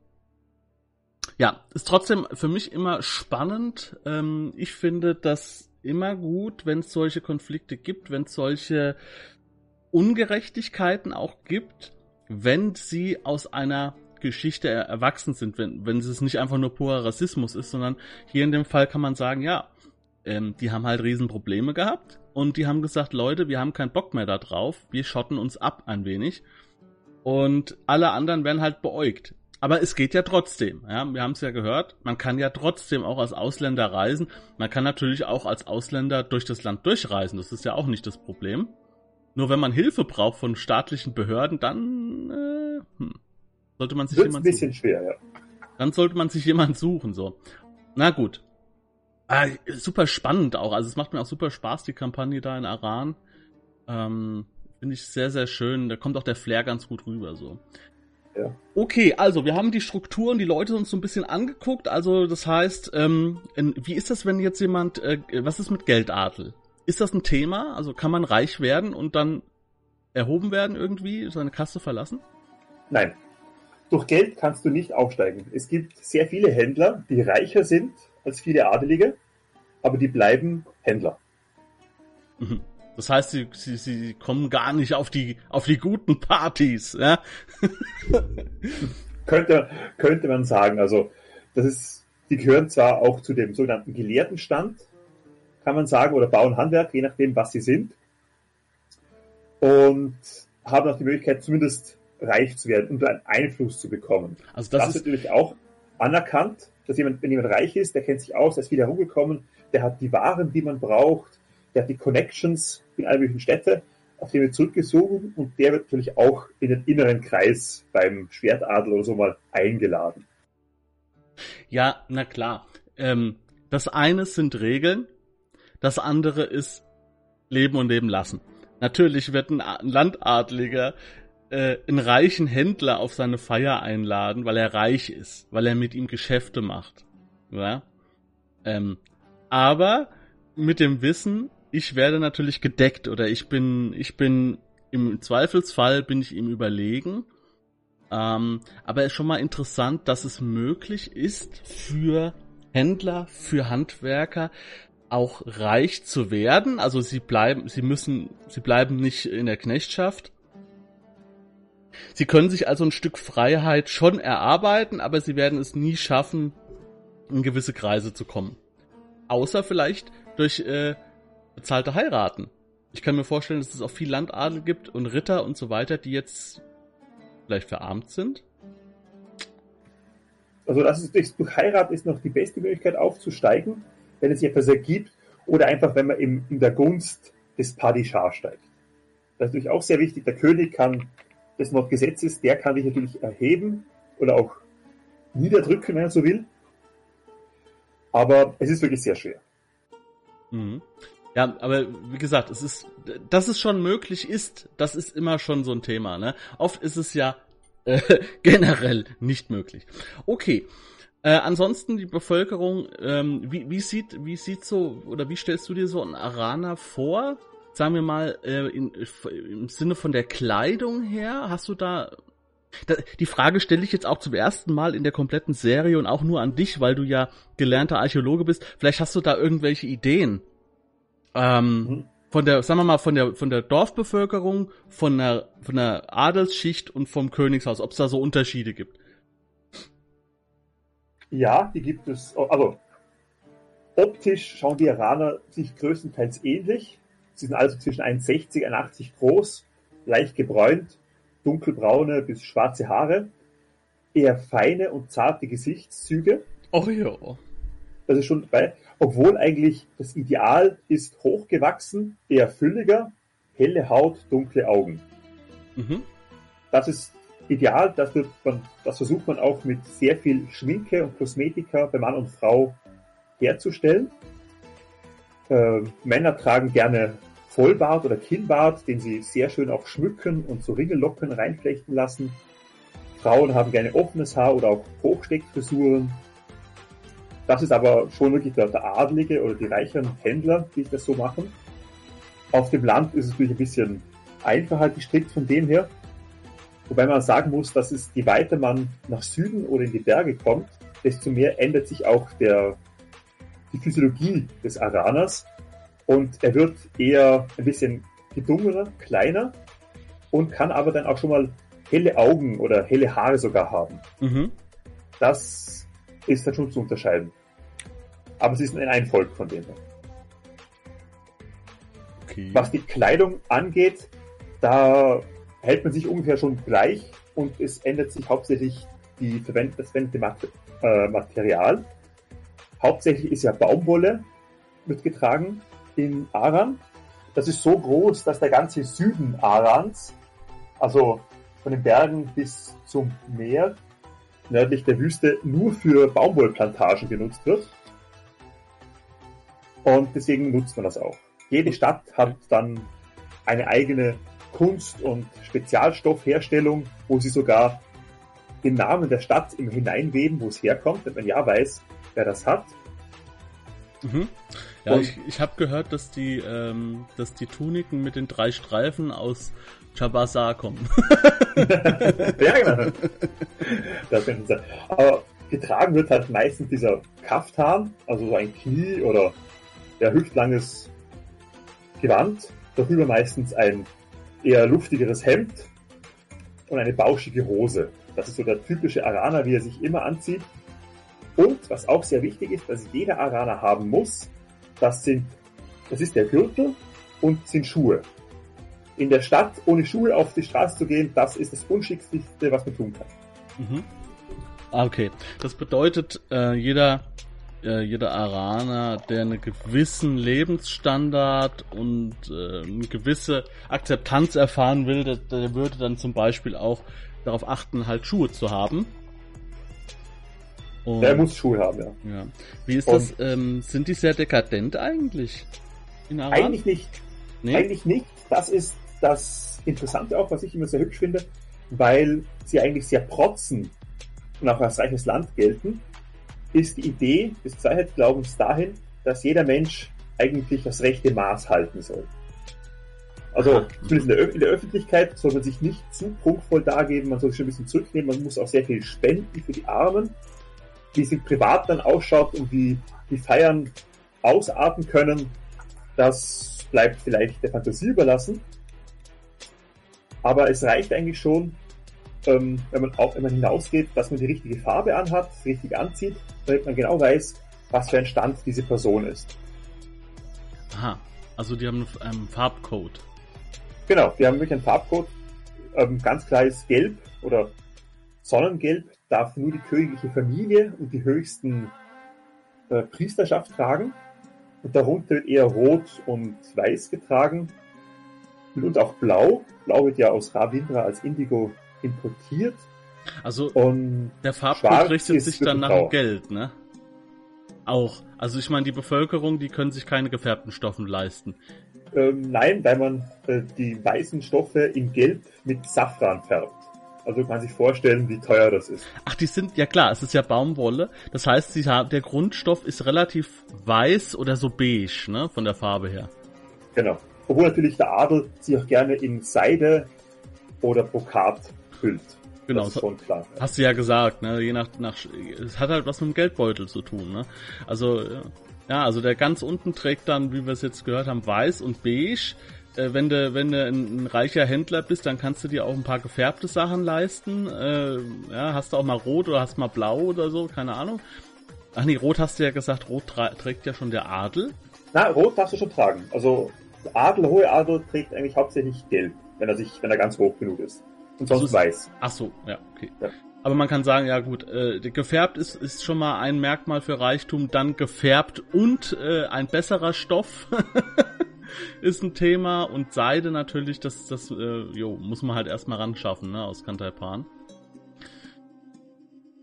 ja, ist trotzdem für mich immer spannend. Ähm, ich finde das immer gut, wenn es solche Konflikte gibt, wenn es solche Ungerechtigkeiten auch gibt, wenn sie aus einer Geschichte erwachsen sind, wenn, wenn es nicht einfach nur purer Rassismus ist, sondern hier in dem Fall kann man sagen, ja, ähm, die haben halt Riesenprobleme gehabt und die haben gesagt, Leute, wir haben keinen Bock mehr da drauf, wir schotten uns ab ein wenig und alle anderen werden halt beäugt. Aber es geht ja trotzdem, ja, wir haben es ja gehört, man kann ja trotzdem auch als Ausländer reisen, man kann natürlich auch als Ausländer durch das Land durchreisen, das ist ja auch nicht das Problem. Nur wenn man Hilfe braucht von staatlichen Behörden, dann äh, hm, sollte man sich Wird's jemand ein bisschen suchen. schwer, ja. Dann sollte man sich jemand suchen, so. Na gut. Ah, super spannend auch. Also es macht mir auch super Spaß, die Kampagne da in Aran. Ähm, Finde ich sehr, sehr schön. Da kommt auch der Flair ganz gut rüber, so. Ja. Okay, also wir haben die Strukturen, die Leute uns so ein bisschen angeguckt. Also das heißt, ähm, wie ist das, wenn jetzt jemand, äh, was ist mit Geldadel? Ist das ein Thema? Also kann man reich werden und dann erhoben werden irgendwie, seine Kasse verlassen? Nein. Durch Geld kannst du nicht aufsteigen. Es gibt sehr viele Händler, die reicher sind als viele Adelige, aber die bleiben Händler. Mhm. Das heißt, sie, sie, sie kommen gar nicht auf die, auf die guten Partys, ja? <laughs> könnte, könnte man sagen. Also, das ist, die gehören zwar auch zu dem sogenannten Gelehrtenstand, kann man sagen, oder bauen Handwerk, je nachdem, was sie sind. Und haben auch die Möglichkeit, zumindest reich zu werden und einen Einfluss zu bekommen. Also das, das ist natürlich auch anerkannt, dass jemand, wenn jemand reich ist, der kennt sich aus, der ist wieder herumgekommen, der hat die Waren, die man braucht, der hat die Connections in alle möglichen Städte, auf die wir zurückgesogen und der wird natürlich auch in den inneren Kreis beim Schwertadel oder so mal eingeladen. Ja, na klar. Ähm, das eine sind Regeln, das andere ist Leben und Leben lassen. Natürlich wird ein Landadliger äh, einen reichen Händler auf seine Feier einladen, weil er reich ist, weil er mit ihm Geschäfte macht. Ja? Ähm, aber mit dem Wissen, ich werde natürlich gedeckt oder ich bin, ich bin im Zweifelsfall bin ich ihm überlegen. Ähm, aber es ist schon mal interessant, dass es möglich ist für Händler, für Handwerker, auch reich zu werden. Also sie bleiben, sie müssen, sie bleiben nicht in der Knechtschaft. Sie können sich also ein Stück Freiheit schon erarbeiten, aber sie werden es nie schaffen, in gewisse Kreise zu kommen. Außer vielleicht durch äh, bezahlte Heiraten. Ich kann mir vorstellen, dass es auch viel Landadel gibt und Ritter und so weiter, die jetzt vielleicht verarmt sind. Also das ist durch, durch Heirat ist noch die beste Möglichkeit aufzusteigen, wenn es sich etwas ergibt, oder einfach, wenn man im, in der Gunst des Padishah steigt. Das ist natürlich auch sehr wichtig. Der König kann, das noch Gesetz ist, der kann dich natürlich erheben oder auch niederdrücken, wenn er so will. Aber es ist wirklich sehr schwer. Mhm. Ja, aber wie gesagt, es ist, dass es schon möglich ist, das ist immer schon so ein Thema. Ne? Oft ist es ja äh, <laughs> generell nicht möglich. Okay. Äh, ansonsten die Bevölkerung, ähm, wie, wie sieht, wie sieht so oder wie stellst du dir so ein Arana vor? Sagen wir mal äh, in, im Sinne von der Kleidung her, hast du da da, die Frage stelle ich jetzt auch zum ersten Mal in der kompletten Serie und auch nur an dich, weil du ja gelernter Archäologe bist. Vielleicht hast du da irgendwelche Ideen. Ähm, mhm. Von der, sagen wir mal, von der, von der Dorfbevölkerung, von der, von der Adelsschicht und vom Königshaus, ob es da so Unterschiede gibt. Ja, die gibt es. Also, optisch schauen die Iraner sich größtenteils ähnlich. Sie sind also zwischen 1,60 und 1,80 groß, leicht gebräunt, dunkelbraune bis schwarze Haare, eher feine und zarte Gesichtszüge. Oh ja. Das ist schon dabei. Obwohl eigentlich das Ideal ist hochgewachsen, eher fülliger, helle Haut, dunkle Augen. Mhm. Das ist ideal, das, wird man, das versucht man auch mit sehr viel Schminke und Kosmetika bei Mann und Frau herzustellen. Äh, Männer tragen gerne Vollbart oder Kinnbart, den sie sehr schön auch schmücken und so Ringellocken reinflechten lassen. Frauen haben gerne offenes Haar oder auch Hochsteckfrisuren. Das ist aber schon wirklich der, der Adlige oder die reicheren Händler, die das so machen. Auf dem Land ist es natürlich ein bisschen einfacher gestrickt von dem her. Wobei man sagen muss, dass es, je weiter man nach Süden oder in die Berge kommt, desto mehr ändert sich auch der, die Physiologie des Araners. Und er wird eher ein bisschen gedungener, kleiner und kann aber dann auch schon mal helle Augen oder helle Haare sogar haben. Mhm. Das ist dann schon zu unterscheiden. Aber es ist ein Volk von denen. Okay. Was die Kleidung angeht, da hält man sich ungefähr schon gleich und es ändert sich hauptsächlich die verwendete, das verwendete äh, Material. Hauptsächlich ist ja Baumwolle mitgetragen in Aran. Das ist so groß, dass der ganze Süden Arans, also von den Bergen bis zum Meer, nördlich der Wüste, nur für Baumwollplantagen genutzt wird. Und deswegen nutzt man das auch. Jede Stadt hat dann eine eigene Kunst- und Spezialstoffherstellung, wo sie sogar den Namen der Stadt im hineinweben, wo es herkommt, wenn man ja weiß, wer das hat. Mhm. Ja, und ich, ich habe gehört, dass die, ähm, dass die Tuniken mit den drei Streifen aus Chabazar kommen. <laughs> ja, genau. Das Aber getragen wird halt meistens dieser Kaftan, also so ein Knie oder ja, hüftlanges Gewand, darüber meistens ein eher luftigeres Hemd und eine bauschige Hose. Das ist so der typische Araner, wie er sich immer anzieht. Und was auch sehr wichtig ist, was jeder Araner haben muss, das sind, das ist der Gürtel und sind Schuhe. In der Stadt ohne Schuhe auf die Straße zu gehen, das ist das Unschicklichste, was man tun kann. Mhm. Ah, okay. Das bedeutet, äh, jeder, äh, jeder Araner, der einen gewissen Lebensstandard und äh, eine gewisse Akzeptanz erfahren will, der, der würde dann zum Beispiel auch darauf achten, halt Schuhe zu haben. Und, der muss Schuhe haben, ja. ja. Wie ist Und das? Ähm, sind die sehr dekadent eigentlich? Eigentlich nicht. Nee? Eigentlich nicht. Das ist das Interessante auch, was ich immer sehr hübsch finde, weil sie eigentlich sehr protzen und auch als reiches Land gelten, ist die Idee des Freiheitsglaubens dahin, dass jeder Mensch eigentlich das rechte Maß halten soll. Also zumindest in der, in der, Öffentlichkeit soll man sich nicht zu prunkvoll dargeben, man soll sich ein bisschen zurücknehmen, man muss auch sehr viel spenden für die Armen wie es privat dann ausschaut und wie die Feiern ausarten können, das bleibt vielleicht der Fantasie überlassen. Aber es reicht eigentlich schon, ähm, wenn man auch wenn man hinausgeht, dass man die richtige Farbe anhat, richtig anzieht, damit man genau weiß, was für ein Stand diese Person ist. Aha, also die haben einen ähm, Farbcode. Genau, die haben wirklich einen Farbcode. Ähm, ganz klar ist Gelb oder Sonnengelb darf nur die königliche Familie und die höchsten äh, Priesterschaft tragen. Und darunter wird eher Rot und Weiß getragen. Und auch Blau. Blau wird ja aus Ravindra als Indigo importiert. Also und der Farbcode richtet sich dann nach dem Geld, ne? Auch. Also ich meine, die Bevölkerung, die können sich keine gefärbten Stoffen leisten. Ähm, nein, weil man äh, die weißen Stoffe in Gelb mit Safran färbt. Also man kann sich vorstellen, wie teuer das ist. Ach, die sind, ja klar, es ist ja Baumwolle. Das heißt, sie haben, der Grundstoff ist relativ weiß oder so beige, ne, von der Farbe her. Genau. Obwohl natürlich der Adel sich auch gerne in Seide oder Brokat füllt. Genau, das ist schon klar. Hast du ja gesagt, ne? Je nach, nach, es hat halt was mit dem Geldbeutel zu tun, ne? Also, ja, also der ganz unten trägt dann, wie wir es jetzt gehört haben, weiß und beige. Äh, wenn du, wenn du ein, ein, reicher Händler bist, dann kannst du dir auch ein paar gefärbte Sachen leisten. Äh, ja, hast du auch mal rot oder hast mal blau oder so, keine Ahnung. Ach nee, rot hast du ja gesagt, rot trägt ja schon der Adel. Na, rot darfst du schon tragen. Also Adel, hohe Adel trägt eigentlich hauptsächlich gelb, wenn er sich, wenn er ganz hoch genug ist. Und sonst also, weiß. Ach so, ja, okay. Ja. Aber man kann sagen, ja gut, äh, gefärbt ist, ist schon mal ein Merkmal für Reichtum, dann gefärbt und äh, ein besserer Stoff <laughs> ist ein Thema und Seide natürlich, das, das äh, jo, muss man halt erstmal ran schaffen, ne, aus Kantaipan.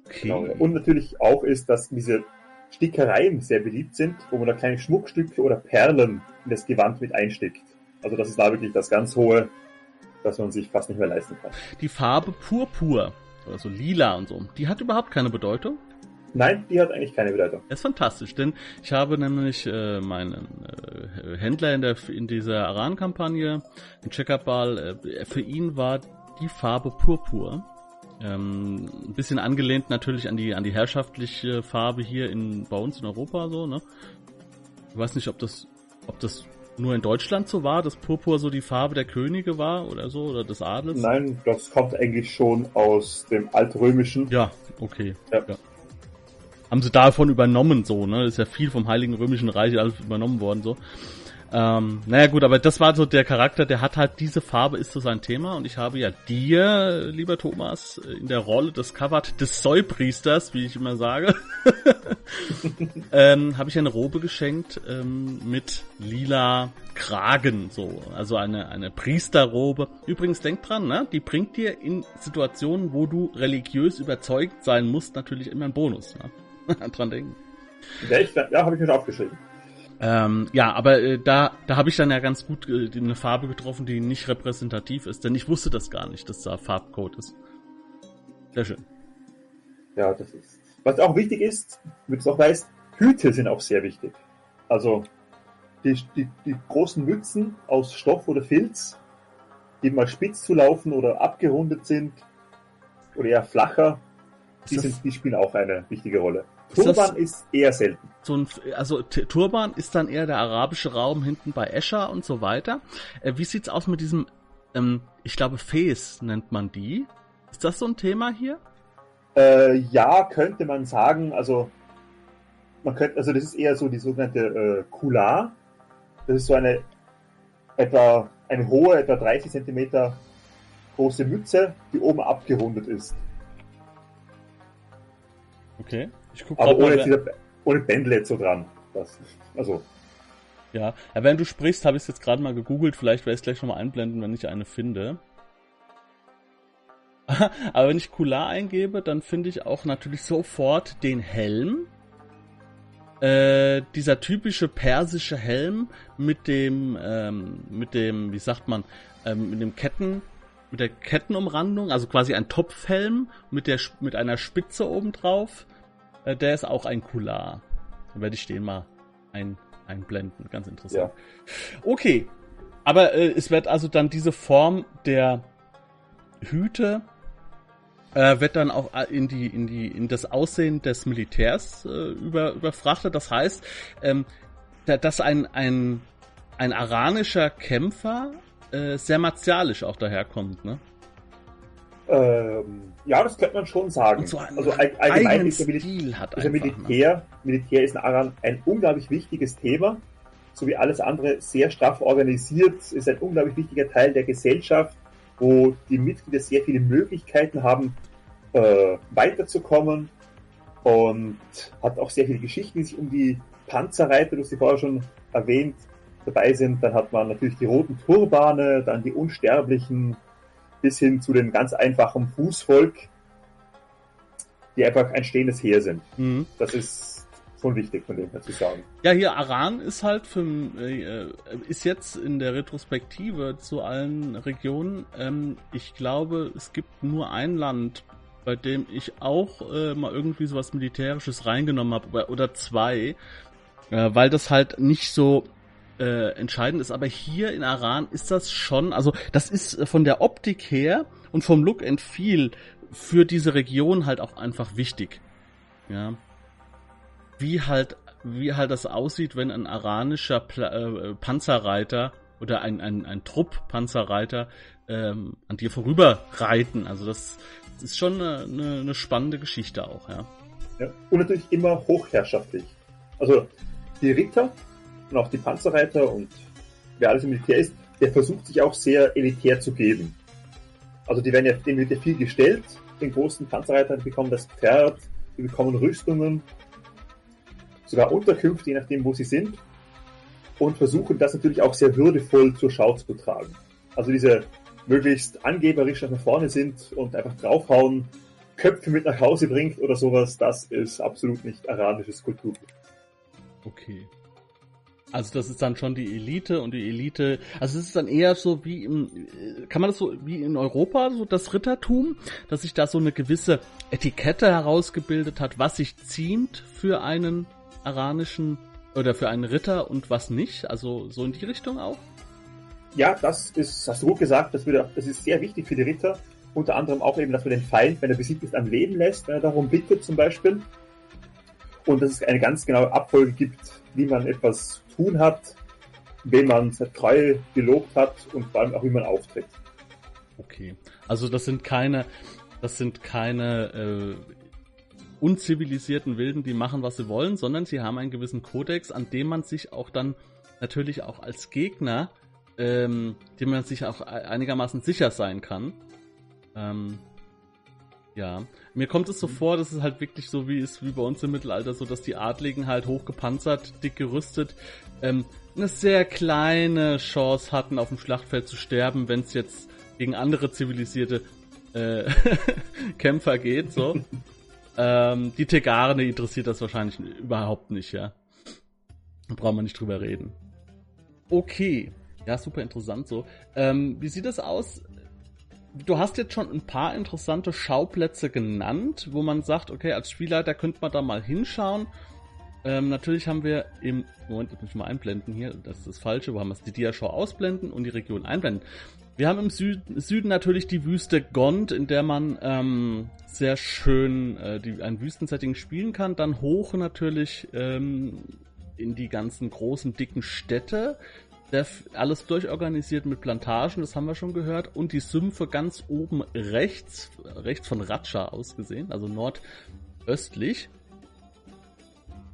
Okay. Genau. Und natürlich auch ist, dass diese Stickereien sehr beliebt sind, wo man da kleine Schmuckstücke oder Perlen in das Gewand mit einsteckt. Also das ist da wirklich das ganz hohe dass man sich fast nicht mehr leisten kann. Die Farbe Purpur, oder so lila und so, die hat überhaupt keine Bedeutung? Nein, die hat eigentlich keine Bedeutung. Das ist fantastisch, denn ich habe nämlich äh, meinen äh, Händler in, der, in dieser Aran-Kampagne, den Checkerball, äh, für ihn war die Farbe Purpur. Ähm, ein bisschen angelehnt natürlich an die an die herrschaftliche Farbe hier in bei uns in Europa so, ne? Ich weiß nicht, ob das ob das nur in Deutschland so war, dass Purpur so die Farbe der Könige war oder so, oder des Adels? Nein, das kommt eigentlich schon aus dem Altrömischen. Ja, okay. Ja. ja. Haben sie davon übernommen so, ne? Das ist ja viel vom Heiligen Römischen Reich alles übernommen worden so. Ähm, naja gut, aber das war so der Charakter, der hat halt diese Farbe, ist so sein Thema und ich habe ja dir, lieber Thomas, in der Rolle des Covered des Säupriesters, wie ich immer sage, <laughs> ähm, habe ich eine Robe geschenkt ähm, mit lila Kragen, so, also eine, eine Priesterrobe. Übrigens, denk dran, ne? die bringt dir in Situationen, wo du religiös überzeugt sein musst, natürlich immer einen Bonus. Ne? <laughs> dran denken. Ja, ja habe ich mir aufgeschrieben. Ähm, ja, aber äh, da, da habe ich dann ja ganz gut äh, eine Farbe getroffen, die nicht repräsentativ ist, denn ich wusste das gar nicht, dass da Farbcode ist. Sehr schön. Ja, das ist. Was auch wichtig ist, wie du es auch weißt, Hüte sind auch sehr wichtig. Also die, die, die großen Mützen aus Stoff oder Filz, die mal spitz zu laufen oder abgerundet sind oder eher flacher, die, sind, die spielen auch eine wichtige Rolle. Turban ist, ist eher selten. So ein, also Turban ist dann eher der arabische Raum hinten bei Escher und so weiter. Äh, wie sieht's aus mit diesem, ähm, ich glaube Fes nennt man die. Ist das so ein Thema hier? Äh, ja, könnte man sagen. Also man könnte, also das ist eher so die sogenannte äh, Kula. Das ist so eine etwa eine hohe, etwa 30 Zentimeter große Mütze, die oben abgerundet ist. Okay. Ich guck Aber ohne, mal, ohne Bändle so dran. Das, also. Ja. ja, während du sprichst, habe ich es jetzt gerade mal gegoogelt. Vielleicht werde ich es gleich nochmal einblenden, wenn ich eine finde. <laughs> Aber wenn ich Kular eingebe, dann finde ich auch natürlich sofort den Helm. Äh, dieser typische persische Helm mit dem, ähm, mit dem, wie sagt man, ähm, mit dem Ketten, mit der Kettenumrandung, also quasi ein Topfhelm mit der, mit einer Spitze oben drauf. Äh, der ist auch ein Kular. Dann werde ich den mal ein, einblenden. Ganz interessant. Ja. Okay. Aber äh, es wird also dann diese Form der Hüte äh, wird dann auch äh, in die in die in das Aussehen des Militärs äh, über, überfrachtet. Das heißt, ähm, dass ein ein ein aranischer Kämpfer äh, sehr martialisch auch daherkommt, ne? Ähm, ja, das könnte man schon sagen. So also all, allgemein ist der, Mil hat ist der Militär, ne? Militär ist in Aran ein unglaublich wichtiges Thema, so wie alles andere sehr straff organisiert, ist ein unglaublich wichtiger Teil der Gesellschaft, wo die Mitglieder sehr viele Möglichkeiten haben, äh, weiterzukommen und hat auch sehr viele Geschichten, die sich um die Panzerreiter, du hast sie vorher schon erwähnt, dabei sind. Dann hat man natürlich die roten Turbane, dann die Unsterblichen, bis hin zu den ganz einfachen Fußvolk, die einfach ein stehendes Heer sind. Mhm. Das ist schon wichtig von dem her zu sagen. Ja, hier Aran ist halt für, äh, ist jetzt in der Retrospektive zu allen Regionen. Ähm, ich glaube, es gibt nur ein Land, bei dem ich auch äh, mal irgendwie sowas Militärisches reingenommen habe, oder, oder zwei, äh, weil das halt nicht so äh, entscheidend ist. Aber hier in Aran ist das schon, also das ist äh, von der Optik her und vom Look and Feel für diese Region halt auch einfach wichtig. Ja. Wie halt, wie halt das aussieht, wenn ein aranischer Pla äh, Panzerreiter oder ein, ein, ein Trupp Panzerreiter ähm, an dir vorüber reiten. Also das, das ist schon eine, eine, eine spannende Geschichte auch, ja. ja. Und natürlich immer hochherrschaftlich. Also die Ritter und auch die Panzerreiter und wer alles im Militär ist, der versucht sich auch sehr elitär zu geben. Also die werden ja, wird ja viel gestellt, den großen Panzerreitern bekommen das Pferd, die bekommen Rüstungen, sogar Unterkünfte, je nachdem, wo sie sind, und versuchen das natürlich auch sehr würdevoll zur Schau zu tragen. Also diese möglichst angeberisch nach vorne sind und einfach draufhauen, Köpfe mit nach Hause bringt oder sowas, das ist absolut nicht aranisches Kultur. Okay. Also das ist dann schon die Elite und die Elite, also es ist dann eher so wie im, kann man das so wie in Europa, so das Rittertum, dass sich da so eine gewisse Etikette herausgebildet hat, was sich ziemt für einen aranischen oder für einen Ritter und was nicht, also so in die Richtung auch? Ja, das ist, hast du gut gesagt, das, würde, das ist sehr wichtig für die Ritter, unter anderem auch eben, dass man den Feind, wenn er besiegt ist, am Leben lässt, wenn er darum bittet zum Beispiel. Und dass es eine ganz genaue Abfolge gibt, wie man etwas tun hat, wem man treu gelobt hat und vor allem auch wie man auftritt. Okay, also das sind keine, das sind keine äh, unzivilisierten Wilden, die machen, was sie wollen, sondern sie haben einen gewissen Kodex, an dem man sich auch dann natürlich auch als Gegner, ähm, dem man sich auch einigermaßen sicher sein kann. Ähm, ja, mir kommt es so vor, dass es halt wirklich so wie ist wie bei uns im Mittelalter, so dass die Adligen halt hochgepanzert, dick gerüstet, ähm, eine sehr kleine Chance hatten, auf dem Schlachtfeld zu sterben, wenn es jetzt gegen andere zivilisierte äh, <laughs> Kämpfer geht, so. <laughs> ähm, die Tegarne interessiert das wahrscheinlich überhaupt nicht, ja. Da brauchen wir nicht drüber reden. Okay. Ja, super interessant so. Ähm, wie sieht das aus? Du hast jetzt schon ein paar interessante Schauplätze genannt, wo man sagt, okay, als Spielleiter könnte man da mal hinschauen. Ähm, natürlich haben wir im Moment, ich muss mal einblenden hier, das ist das Falsche, wo haben wir es? Die Diashow ausblenden und die Region einblenden. Wir haben im Süden, natürlich die Wüste Gond, in der man ähm, sehr schön äh, die, ein Wüstensetting spielen kann. Dann hoch natürlich ähm, in die ganzen großen, dicken Städte, der alles durchorganisiert mit Plantagen, das haben wir schon gehört. Und die Sümpfe ganz oben rechts, rechts von Ratscha aus gesehen, also nordöstlich,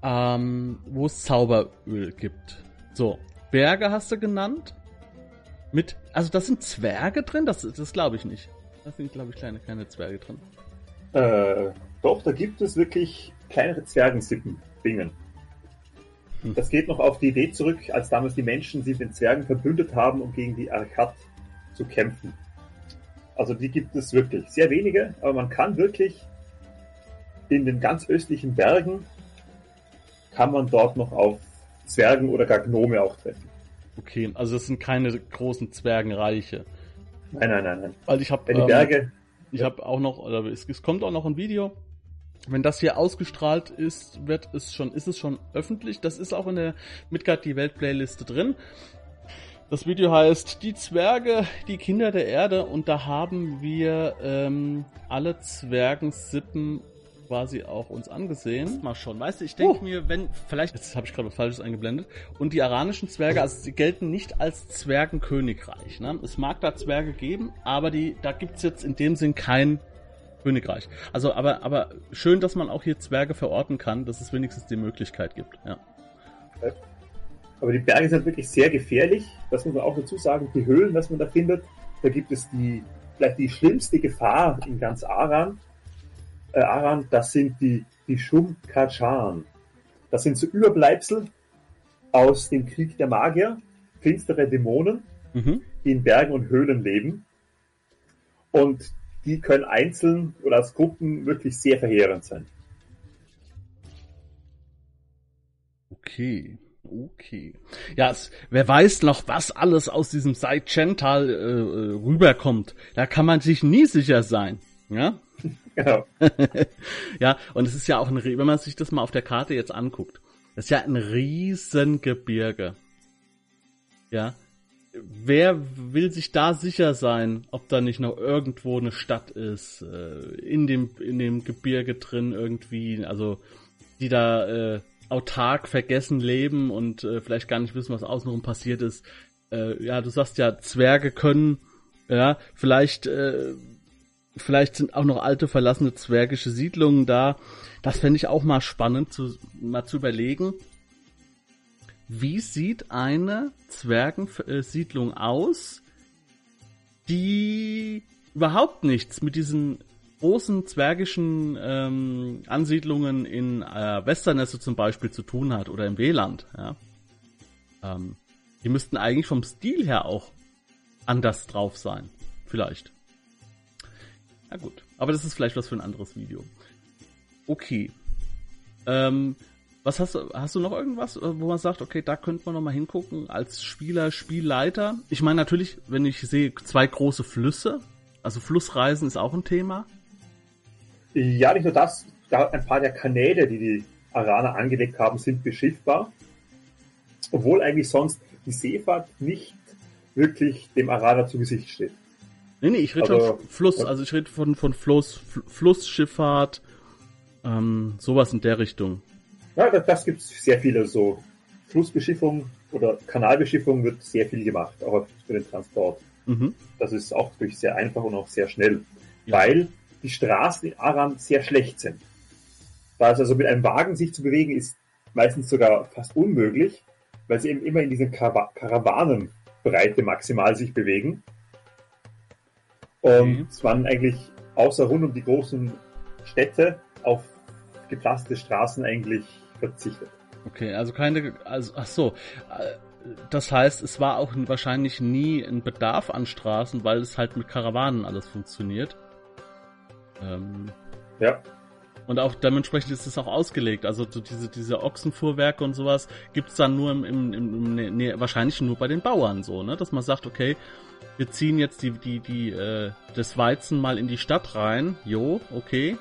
ähm, wo es Zauberöl gibt. So, Berge hast du genannt. Mit, also da sind Zwerge drin? Das, das glaube ich nicht. Da sind, glaube ich, kleine, kleine Zwerge drin. Äh, doch, da gibt es wirklich kleinere Zwergensippen, Dingen. Hm. Das geht noch auf die Idee zurück, als damals die Menschen sich mit den Zwergen verbündet haben, um gegen die Arkat zu kämpfen. Also die gibt es wirklich. Sehr wenige, aber man kann wirklich in den ganz östlichen Bergen kann man dort noch auf Zwergen oder gar Gnome auch treffen. Okay, also es sind keine großen Zwergenreiche. Nein, nein, nein, nein. Weil ich habe die Berge. Ähm, ich ja. habe auch noch, oder es, es kommt auch noch ein Video wenn das hier ausgestrahlt ist, wird es schon, ist es schon öffentlich. Das ist auch in der Midgard die Welt Playliste drin. Das Video heißt Die Zwerge, die Kinder der Erde und da haben wir ähm, alle Zwergensippen quasi auch uns angesehen. Mal schon, weißt du, ich denke oh. mir, wenn, vielleicht, jetzt habe ich gerade was Falsches eingeblendet, und die aranischen Zwerge, also sie gelten nicht als Zwergenkönigreich. Ne? Es mag da Zwerge geben, aber die, da gibt's jetzt in dem Sinn kein Königreich. Also, aber, aber schön, dass man auch hier Zwerge verorten kann, dass es wenigstens die Möglichkeit gibt, ja. Aber die Berge sind wirklich sehr gefährlich. Das muss man auch dazu sagen. Die Höhlen, was man da findet, da gibt es die, vielleicht die schlimmste Gefahr in ganz Aran. Äh, Aran, das sind die, die Shumkachan. Das sind so Überbleibsel aus dem Krieg der Magier, finstere Dämonen, mhm. die in Bergen und Höhlen leben. Und die können einzeln oder als Gruppen wirklich sehr verheerend sein. Okay. Okay. Ja, es, wer weiß noch, was alles aus diesem Seichental äh, äh, rüberkommt. Da kann man sich nie sicher sein. Ja? <laughs> Genau. <laughs> ja, und es ist ja auch ein, wenn man sich das mal auf der Karte jetzt anguckt, das ist ja ein Riesengebirge. Ja, wer will sich da sicher sein, ob da nicht noch irgendwo eine Stadt ist, äh, in dem, in dem Gebirge drin irgendwie, also, die da, äh, autark vergessen leben und äh, vielleicht gar nicht wissen, was außenrum passiert ist. Äh, ja, du sagst ja, Zwerge können, ja, vielleicht, äh, vielleicht sind auch noch alte verlassene zwergische Siedlungen da. Das fände ich auch mal spannend, zu, mal zu überlegen wie sieht eine Zwergensiedlung aus, die überhaupt nichts mit diesen großen zwergischen ähm, Ansiedlungen in äh, Westernesse zum Beispiel zu tun hat oder im Weland. Ja? Ähm, die müssten eigentlich vom Stil her auch anders drauf sein. Vielleicht. Na gut. Aber das ist vielleicht was für ein anderes Video. Okay. Ähm, was hast du, hast du noch irgendwas, äh, wo man sagt, okay, da könnte man noch mal hingucken als Spieler, Spielleiter? Ich meine natürlich, wenn ich sehe zwei große Flüsse, also Flussreisen ist auch ein Thema. Ja, nicht nur das, da ein paar der Kanäle, die die Araner angelegt haben, sind beschiffbar. Obwohl eigentlich sonst die Seefahrt nicht wirklich dem Araner zu Gesicht steht. Nee, nee, ich rede schon Fluss, also ich rede von, von Fluss, Flussschifffahrt, ähm, sowas in der Richtung. Ja, das, das gibt es sehr viele so. Flussbeschiffung oder Kanalbeschiffung wird sehr viel gemacht, auch für den Transport. Mhm. Das ist auch wirklich sehr einfach und auch sehr schnell, ja. weil die Straßen in Aram sehr schlecht sind. Da ist also mit einem Wagen sich zu bewegen, ist meistens sogar fast unmöglich, weil sie eben immer in dieser Karaw Karawanenbreite maximal sich bewegen. Und mhm. man eigentlich außer rund um die großen Städte auf gepflasterte Straßen eigentlich verzichtet. Okay, also keine, also ach so. Das heißt, es war auch wahrscheinlich nie ein Bedarf an Straßen, weil es halt mit Karawanen alles funktioniert. Ähm, ja. Und auch dementsprechend ist es auch ausgelegt. Also so diese, diese Ochsenfuhrwerke und sowas gibt es dann nur im, im, im nee, nee, wahrscheinlich nur bei den Bauern so, ne? Dass man sagt, okay, wir ziehen jetzt die, die, die, äh, das Weizen mal in die Stadt rein. Jo, okay.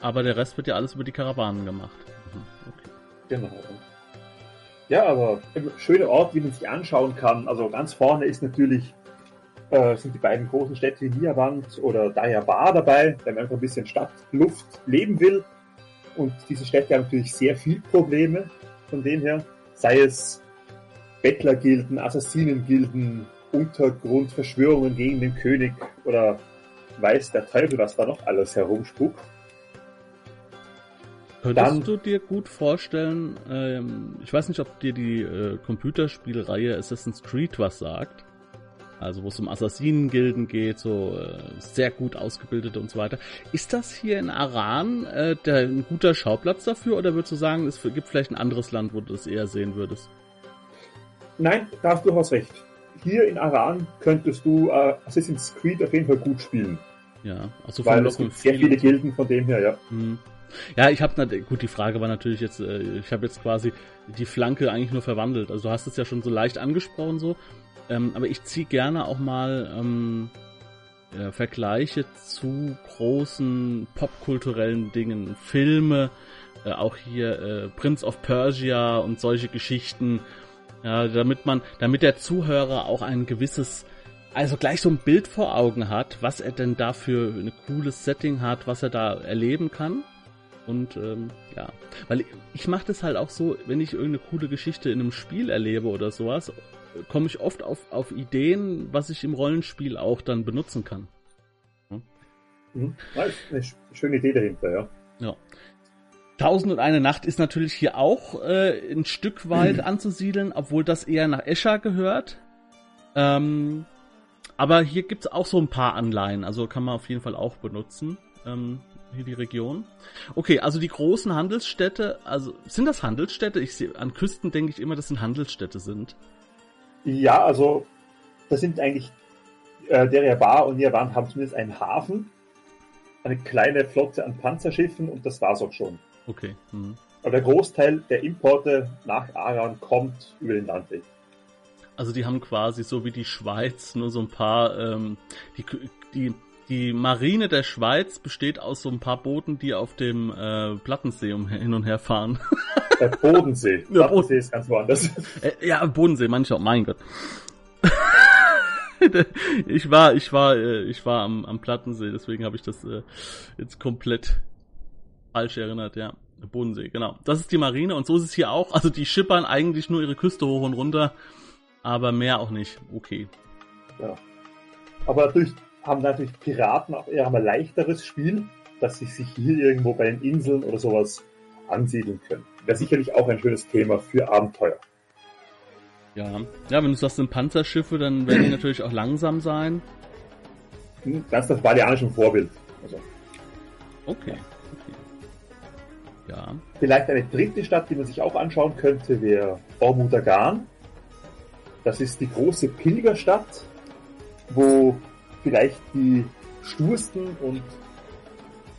Aber der Rest wird ja alles über die Karawanen gemacht. Okay. Genau. Ja, aber ein schöner Ort, wie man sich anschauen kann. Also ganz vorne ist natürlich äh, sind die beiden großen Städte Niawand oder Dayabar dabei, wenn man einfach ein bisschen Stadtluft leben will. Und diese Städte haben natürlich sehr viel Probleme von dem her. Sei es Bettlergilden, Assassinengilden, Untergrundverschwörungen gegen den König oder weiß der Teufel, was da noch alles herumspuckt. Könntest dann, du dir gut vorstellen, ähm, ich weiß nicht, ob dir die äh, Computerspielreihe Assassin's Creed was sagt. Also wo es um Assassinengilden geht, so äh, sehr gut ausgebildete und so weiter. Ist das hier in Aran äh, der, ein guter Schauplatz dafür oder würdest du sagen, es gibt vielleicht ein anderes Land, wo du das eher sehen würdest? Nein, da hast du durchaus recht. Hier in Aran könntest du äh, Assassin's Creed auf jeden Fall gut spielen. Ja, also Weil es gibt sehr viele Gilden von dem her, ja. Hm. Ja, ich habe gut, die Frage war natürlich jetzt, äh, ich habe jetzt quasi die Flanke eigentlich nur verwandelt. Also du hast es ja schon so leicht angesprochen so, ähm, aber ich ziehe gerne auch mal ähm, äh, Vergleiche zu großen popkulturellen Dingen, Filme, äh, auch hier äh, Prince of Persia und solche Geschichten, ja, damit man, damit der Zuhörer auch ein gewisses also gleich so ein Bild vor Augen hat, was er denn da für ein cooles Setting hat, was er da erleben kann. Und ähm, ja, weil ich, ich mache das halt auch so, wenn ich irgendeine coole Geschichte in einem Spiel erlebe oder sowas, komme ich oft auf, auf Ideen, was ich im Rollenspiel auch dann benutzen kann. Ja? Mhm. Ja, ist eine schöne Idee dahinter, ja. Ja. Tausend und eine Nacht ist natürlich hier auch äh, ein Stück weit <clears throat> anzusiedeln, obwohl das eher nach Escher gehört. Ähm, aber hier gibt's auch so ein paar Anleihen, also kann man auf jeden Fall auch benutzen. Ähm, hier die Region. Okay, also die großen Handelsstädte, also sind das Handelsstädte? Ich sehe an Küsten denke ich immer, dass sind Handelsstädte sind. Ja, also das sind eigentlich äh, Deria Bar und Nirvan haben zumindest einen Hafen, eine kleine Flotte an Panzerschiffen und das war's auch schon. Okay. Mhm. Aber der Großteil der Importe nach Aran kommt über den Landweg. Also die haben quasi so wie die Schweiz nur so ein paar, ähm, die, die, die Marine der Schweiz besteht aus so ein paar Booten, die auf dem äh, Plattensee um, hin und her fahren. <laughs> Der Bodensee. Der Plattensee ist ganz woanders. Äh, ja, Bodensee, manche auch, mein Gott. <laughs> ich war, ich war, äh, ich war am, am Plattensee, deswegen habe ich das äh, jetzt komplett falsch erinnert, ja. Bodensee, genau. Das ist die Marine und so ist es hier auch. Also die schippern eigentlich nur ihre Küste hoch und runter, aber mehr auch nicht. Okay. Ja. Aber natürlich haben natürlich Piraten auch eher ein leichteres Spiel, dass sie sich hier irgendwo bei den Inseln oder sowas ansiedeln können. Wäre sicherlich auch ein schönes Thema für Abenteuer. Ja, ja, wenn du sagst, sind Panzerschiffe, dann werden die natürlich auch langsam sein. Hm, ganz das balearische Vorbild. Also. Okay. Ja. Vielleicht eine dritte Stadt, die man sich auch anschauen könnte, wäre Ormudagan. Das ist die große Pilgerstadt, wo vielleicht die stursten und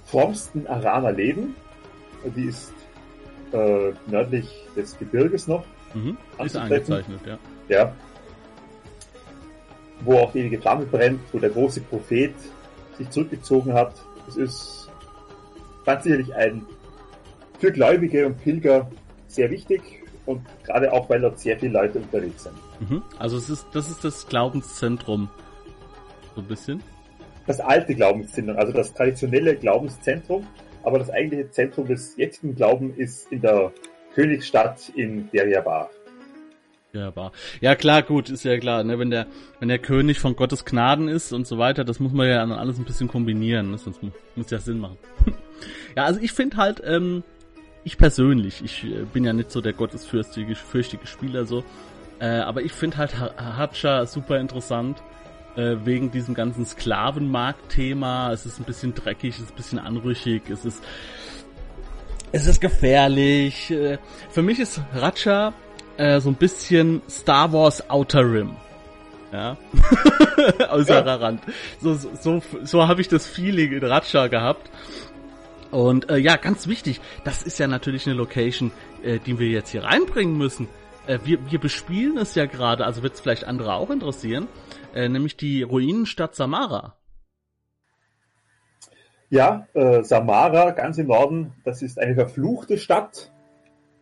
frommsten Araner leben. Die ist äh, nördlich des Gebirges noch. Mhm. Ist eingezeichnet, ja. Ja. Wo auch die ewige Flamme brennt, wo der große Prophet sich zurückgezogen hat. Es ist ganz sicherlich ein für Gläubige und Pilger sehr wichtig und gerade auch, weil dort sehr viele Leute unterwegs sind. Mhm. Also es ist, das ist das Glaubenszentrum. So ein bisschen. Das alte Glaubenszentrum, also das traditionelle Glaubenszentrum, aber das eigentliche Zentrum des jetzigen Glaubens ist in der Königsstadt in Deriabar. Ja, Ja, klar, gut, ist ja klar, ne, wenn der, wenn der König von Gottes Gnaden ist und so weiter, das muss man ja alles ein bisschen kombinieren, ne, sonst muss ja Sinn machen. <laughs> ja, also ich finde halt, ähm, ich persönlich, ich äh, bin ja nicht so der gottesfürchtige fürchtige Spieler so, äh, aber ich finde halt Hatscha super interessant äh, wegen diesem ganzen Sklavenmarkt-Thema. Es ist ein bisschen dreckig, es ist ein bisschen anrüchig, es ist es ist gefährlich. Äh, für mich ist Ratcha äh, so ein bisschen Star Wars Outer Rim. Ja. <laughs> Außerer ja. Rand. So, so, so, so habe ich das Feeling in Ratcha gehabt. Und äh, ja, ganz wichtig, das ist ja natürlich eine Location, äh, die wir jetzt hier reinbringen müssen. Äh, wir, wir bespielen es ja gerade, also wird es vielleicht andere auch interessieren, äh, nämlich die Ruinenstadt Samara. Ja, äh, Samara, ganz im Norden, das ist eine verfluchte Stadt,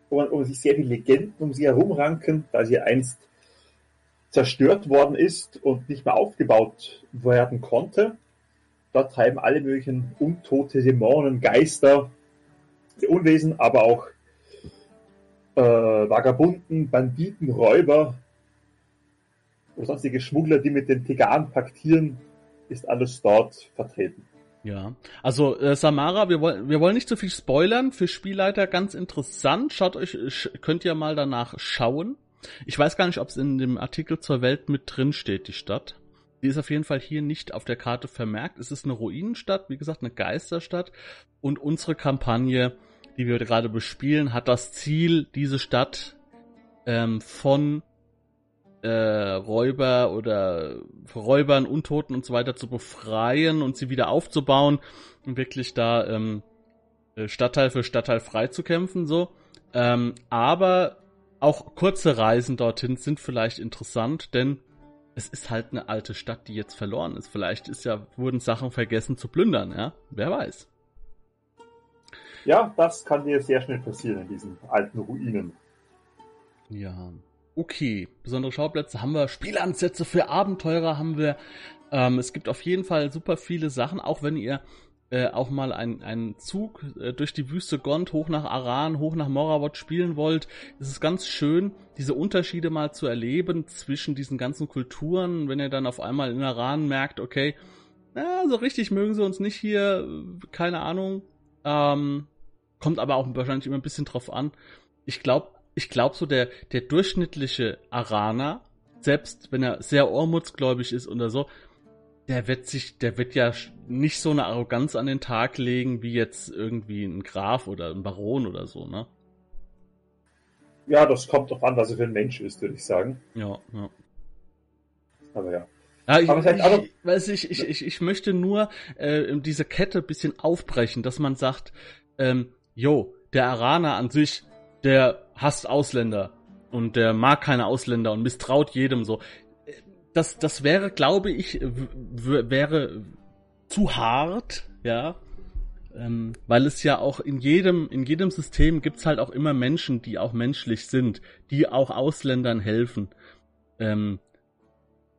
wo, man, wo sich sehr viele Legenden um sie herumranken, da sie einst zerstört worden ist und nicht mehr aufgebaut werden konnte. Dort treiben alle möglichen untote Dämonen, Geister, Unwesen, aber auch äh, Vagabunden, Banditen, Räuber oder sonstige Schmuggler, die mit den Tegan paktieren, ist alles dort vertreten. Ja, also äh, Samara, wir wollen wir wollen nicht zu so viel spoilern. Für Spielleiter ganz interessant. Schaut euch, könnt ihr mal danach schauen. Ich weiß gar nicht, ob es in dem Artikel zur Welt mit drin steht, die Stadt. Die ist auf jeden Fall hier nicht auf der Karte vermerkt. Es ist eine Ruinenstadt, wie gesagt, eine Geisterstadt. Und unsere Kampagne, die wir gerade bespielen, hat das Ziel, diese Stadt ähm, von äh, Räuber oder Räubern, Untoten und so weiter zu befreien und sie wieder aufzubauen und wirklich da ähm, äh, Stadtteil für Stadtteil frei zu kämpfen. So. Ähm, aber auch kurze Reisen dorthin sind vielleicht interessant, denn es ist halt eine alte Stadt, die jetzt verloren ist. Vielleicht ist ja, wurden Sachen vergessen zu plündern, ja? Wer weiß. Ja, das kann dir sehr schnell passieren in diesen alten Ruinen. Ja. Okay. Besondere Schauplätze haben wir, Spielansätze für Abenteurer haben wir. Ähm, es gibt auf jeden Fall super viele Sachen, auch wenn ihr äh, auch mal einen, einen Zug äh, durch die Wüste Gond hoch nach Aran, hoch nach Morawot spielen wollt, ist es ganz schön, diese Unterschiede mal zu erleben zwischen diesen ganzen Kulturen, wenn ihr dann auf einmal in Aran merkt, okay, na, so richtig mögen sie uns nicht hier, keine Ahnung. Ähm, kommt aber auch wahrscheinlich immer ein bisschen drauf an. Ich glaube, ich glaube so der, der durchschnittliche Araner, selbst wenn er sehr ormutsgläubig ist oder so, der wird sich, der wird ja nicht so eine Arroganz an den Tag legen wie jetzt irgendwie ein Graf oder ein Baron oder so, ne? Ja, das kommt doch an, was er für ein Mensch ist, würde ich sagen. Ja, ja. Aber ja. Ja, ich, ich, weiß ich, ich, ich, ich möchte nur äh, diese Kette bisschen aufbrechen, dass man sagt, ähm, jo, der Araner an sich, der hasst Ausländer und der mag keine Ausländer und misstraut jedem so das, das wäre, glaube ich, wäre zu hart, ja. Ähm, weil es ja auch in jedem, in jedem System gibt's halt auch immer Menschen, die auch menschlich sind, die auch Ausländern helfen, ähm,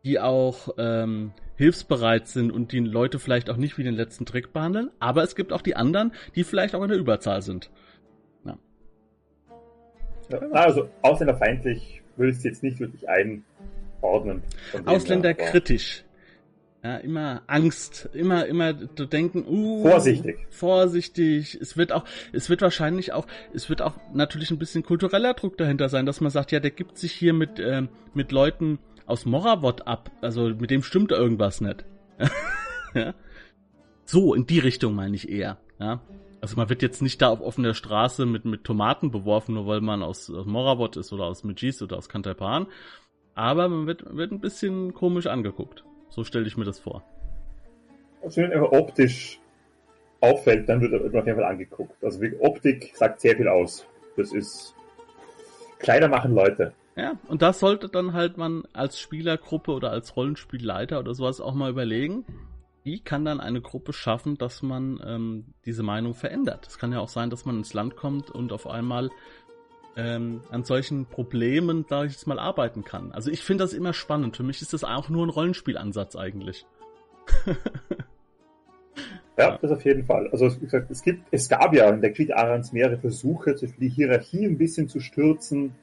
die auch ähm, hilfsbereit sind und die Leute vielleicht auch nicht wie den letzten Trick behandeln, aber es gibt auch die anderen, die vielleicht auch in der Überzahl sind. Also ausländerfeindlich würde ich es jetzt nicht wirklich ein ordnen. Ausländerkritisch. Ja, immer Angst, immer, immer denken, uh, vorsichtig. Vorsichtig. Es wird auch, es wird wahrscheinlich auch, es wird auch natürlich ein bisschen kultureller Druck dahinter sein, dass man sagt, ja, der gibt sich hier mit, äh, mit Leuten aus Moravot ab. Also mit dem stimmt irgendwas nicht. <laughs> ja? So, in die Richtung meine ich eher. Ja? Also man wird jetzt nicht da auf offener Straße mit, mit Tomaten beworfen, nur weil man aus, aus Moravot ist oder aus Megis oder aus Kantapan, aber man wird, wird ein bisschen komisch angeguckt. So stelle ich mir das vor. Also wenn er optisch auffällt, dann wird er auf jeden Fall angeguckt. Also Optik sagt sehr viel aus. Das ist Kleider machen Leute. Ja, und das sollte dann halt man als Spielergruppe oder als Rollenspielleiter oder sowas auch mal überlegen. Wie kann dann eine Gruppe schaffen, dass man ähm, diese Meinung verändert? Es kann ja auch sein, dass man ins Land kommt und auf einmal ähm, an solchen Problemen, da ich jetzt mal arbeiten kann. Also ich finde das immer spannend. Für mich ist das auch nur ein Rollenspielansatz eigentlich. <laughs> ja, ja, das auf jeden Fall. Also wie gesagt, es gibt, es gab ja in der Krieg Arans mehrere Versuche, die Hierarchie ein bisschen zu stürzen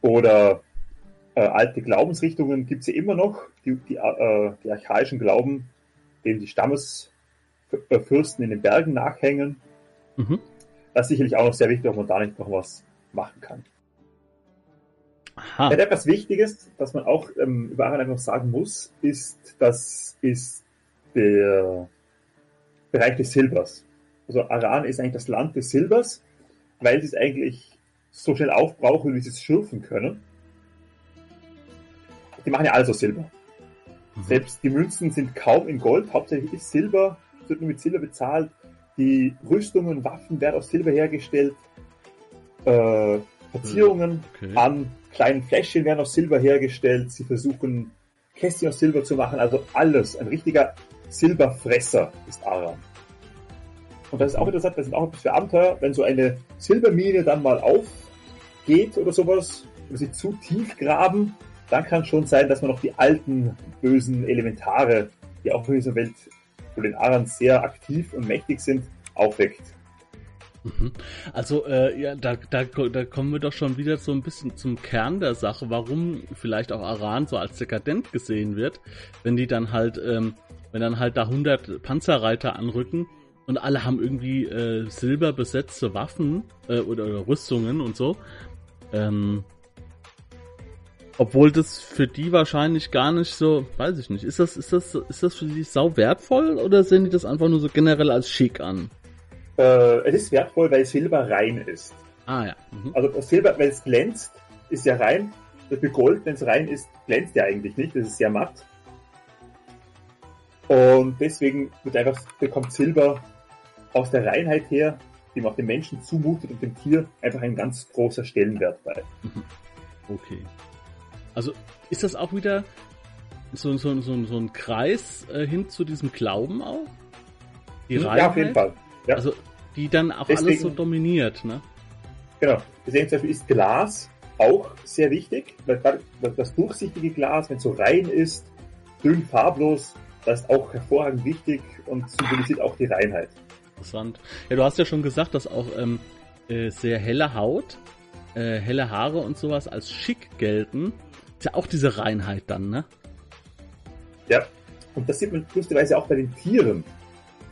oder äh, alte Glaubensrichtungen gibt es ja immer noch, die, die, äh, die archaischen Glauben, denen die Stammesfürsten in den Bergen nachhängen. Mhm. Das ist sicherlich auch noch sehr wichtig, ob man da nicht noch was machen kann. Aha. Ja, etwas Wichtiges, was man auch ähm, über Aran einfach sagen muss, ist, das ist der Bereich des Silbers. Also Aran ist eigentlich das Land des Silbers, weil sie es eigentlich so schnell aufbrauchen, wie sie es schürfen können. Die machen ja alles aus Silber. Mhm. Selbst die Münzen sind kaum in Gold, hauptsächlich ist Silber, wird nur mit Silber bezahlt. Die Rüstungen und Waffen werden aus Silber hergestellt äh, Verzierungen okay. an kleinen Fläschchen werden aus Silber hergestellt. Sie versuchen Kästchen aus Silber zu machen, also alles. Ein richtiger Silberfresser ist Aram. Und das ist auch interessant, das sind auch etwas für Abenteuer, wenn so eine Silbermine dann mal aufgeht oder sowas, oder sie zu tief graben, dann kann schon sein, dass man noch die alten bösen Elementare, die auch in dieser Welt, wo den Aran sehr aktiv und mächtig sind, aufweckt. Mhm. Also, äh, ja, da, da, da kommen wir doch schon wieder so ein bisschen zum Kern der Sache, warum vielleicht auch Aran so als dekadent gesehen wird, wenn die dann halt, ähm, wenn dann halt da 100 Panzerreiter anrücken und alle haben irgendwie äh, silberbesetzte Waffen äh, oder, oder Rüstungen und so. Ähm, obwohl das für die wahrscheinlich gar nicht so, weiß ich nicht. Ist das, ist das, ist das für die sau wertvoll oder sehen die das einfach nur so generell als schick an? Äh, es ist wertvoll, weil Silber rein ist. Ah ja. Mhm. Also Silber, wenn es glänzt, ist ja rein. Das für Gold, wenn es rein ist, glänzt ja eigentlich nicht. Das ist sehr matt. Und deswegen wird einfach, bekommt Silber aus der Reinheit her, die man auch dem Menschen zumutet und dem Tier, einfach ein ganz großer Stellenwert bei. Mhm. Okay. Also ist das auch wieder so, so, so, so ein Kreis äh, hin zu diesem Glauben auch? Die ja, Reinheit? auf jeden Fall. Ja. Also die dann auch Deswegen, alles so dominiert, ne? Genau. Deswegen zum Beispiel ist Glas auch sehr wichtig, weil das durchsichtige Glas, wenn es so rein ist, dünn farblos, das ist auch hervorragend wichtig und symbolisiert auch die Reinheit. Interessant. Ja, du hast ja schon gesagt, dass auch ähm, äh, sehr helle Haut, äh, helle Haare und sowas als schick gelten. Ist ja auch diese Reinheit dann, ne? Ja, und das sieht man lustigerweise auch bei den Tieren.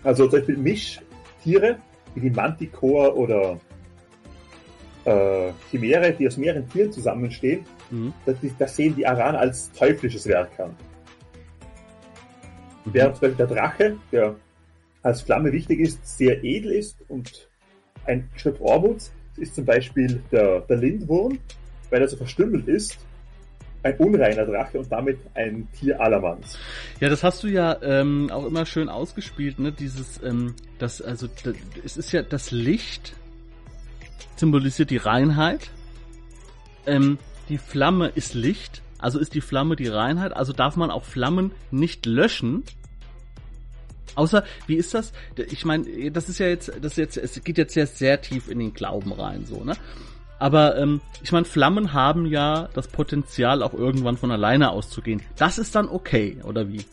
Also zum Beispiel Mischtiere, wie die Manticore oder äh, Chimäre, die aus mehreren Tieren zusammenstehen, mhm. das, das, sehen die Aran als teuflisches Werk an. Mhm. Während zum Beispiel der Drache, der als Flamme wichtig ist, sehr edel ist und ein Stück Ormut ist zum Beispiel der, der Lindwurm, weil er so verstümmelt ist, ein unreiner Drache und damit ein Tier allermanns. Ja, das hast du ja ähm, auch immer schön ausgespielt, ne? Dieses, ähm, das, also, das, es ist ja das Licht symbolisiert die Reinheit. Ähm, die Flamme ist Licht, also ist die Flamme die Reinheit, also darf man auch Flammen nicht löschen. Außer, wie ist das? Ich meine, das ist ja jetzt, das ist jetzt, es geht jetzt sehr, sehr tief in den Glauben rein, so, ne? Aber ähm, ich meine, Flammen haben ja das Potenzial, auch irgendwann von alleine auszugehen. Das ist dann okay, oder wie?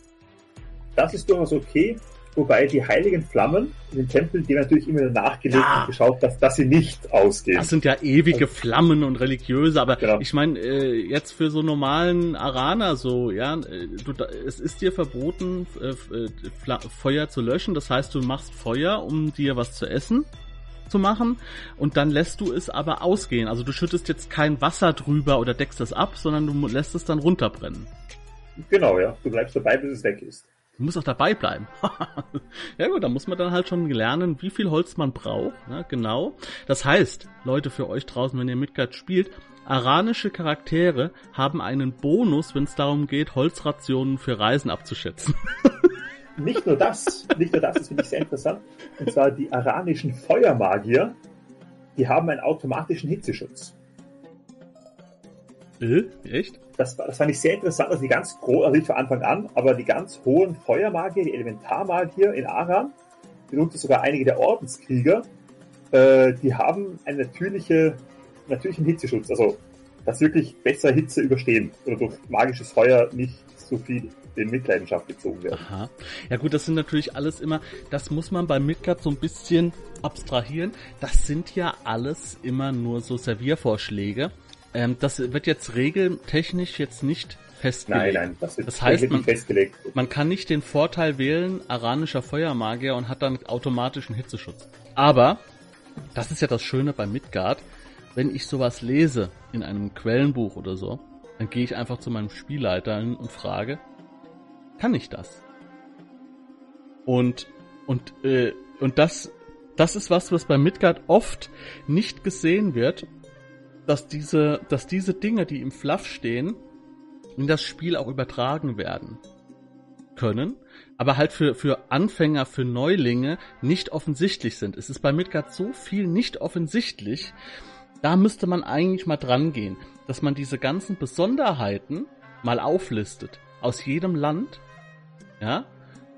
Das ist durchaus okay. Wobei die heiligen Flammen in den Tempeln, die natürlich immer nachgelegt ja. und geschaut, dass, dass sie nicht ausgehen. Das sind ja ewige also, Flammen und religiöse, aber genau. ich meine, äh, jetzt für so normalen Araner so, ja, äh, du, es ist dir verboten, äh, äh Feuer zu löschen. Das heißt, du machst Feuer, um dir was zu essen zu machen und dann lässt du es aber ausgehen. Also du schüttest jetzt kein Wasser drüber oder deckst es ab, sondern du lässt es dann runterbrennen. Genau, ja. Du bleibst dabei, bis es weg ist. Du musst auch dabei bleiben. <laughs> ja gut, da muss man dann halt schon lernen, wie viel Holz man braucht. Ne? Genau. Das heißt, Leute, für euch draußen, wenn ihr Midgard spielt, aranische Charaktere haben einen Bonus, wenn es darum geht, Holzrationen für Reisen abzuschätzen. <laughs> nicht nur das, nicht nur das, das finde ich sehr interessant. Und zwar die aranischen Feuermagier, die haben einen automatischen Hitzeschutz. Äh, echt? Das, das fand ich sehr interessant, also die ganz großen, also nicht von Anfang an, aber die ganz hohen Feuermagier, die Elementarmagier in Aran, darunter sogar einige der Ordenskrieger, äh, die haben einen natürliche, natürlichen Hitzeschutz, also dass wirklich besser Hitze überstehen oder durch magisches Feuer nicht so viel in Mitleidenschaft gezogen werden. Aha. Ja gut, das sind natürlich alles immer, das muss man bei Midgard so ein bisschen abstrahieren. Das sind ja alles immer nur so Serviervorschläge. Ähm, das wird jetzt regeltechnisch jetzt nicht festgelegt. Nein, nein, das, ist das heißt, man, festgelegt. man kann nicht den Vorteil wählen, aranischer Feuermagier und hat dann automatischen Hitzeschutz. Aber, das ist ja das Schöne bei Midgard, wenn ich sowas lese in einem Quellenbuch oder so, dann gehe ich einfach zu meinem Spielleiter und frage, kann ich das? Und, und, äh, und das, das ist was, was bei Midgard oft nicht gesehen wird, dass diese, dass diese Dinge, die im Fluff stehen, in das Spiel auch übertragen werden können, aber halt für, für Anfänger, für Neulinge nicht offensichtlich sind. Es ist bei Midgard so viel nicht offensichtlich, da müsste man eigentlich mal dran gehen, dass man diese ganzen Besonderheiten mal auflistet aus jedem Land, ja,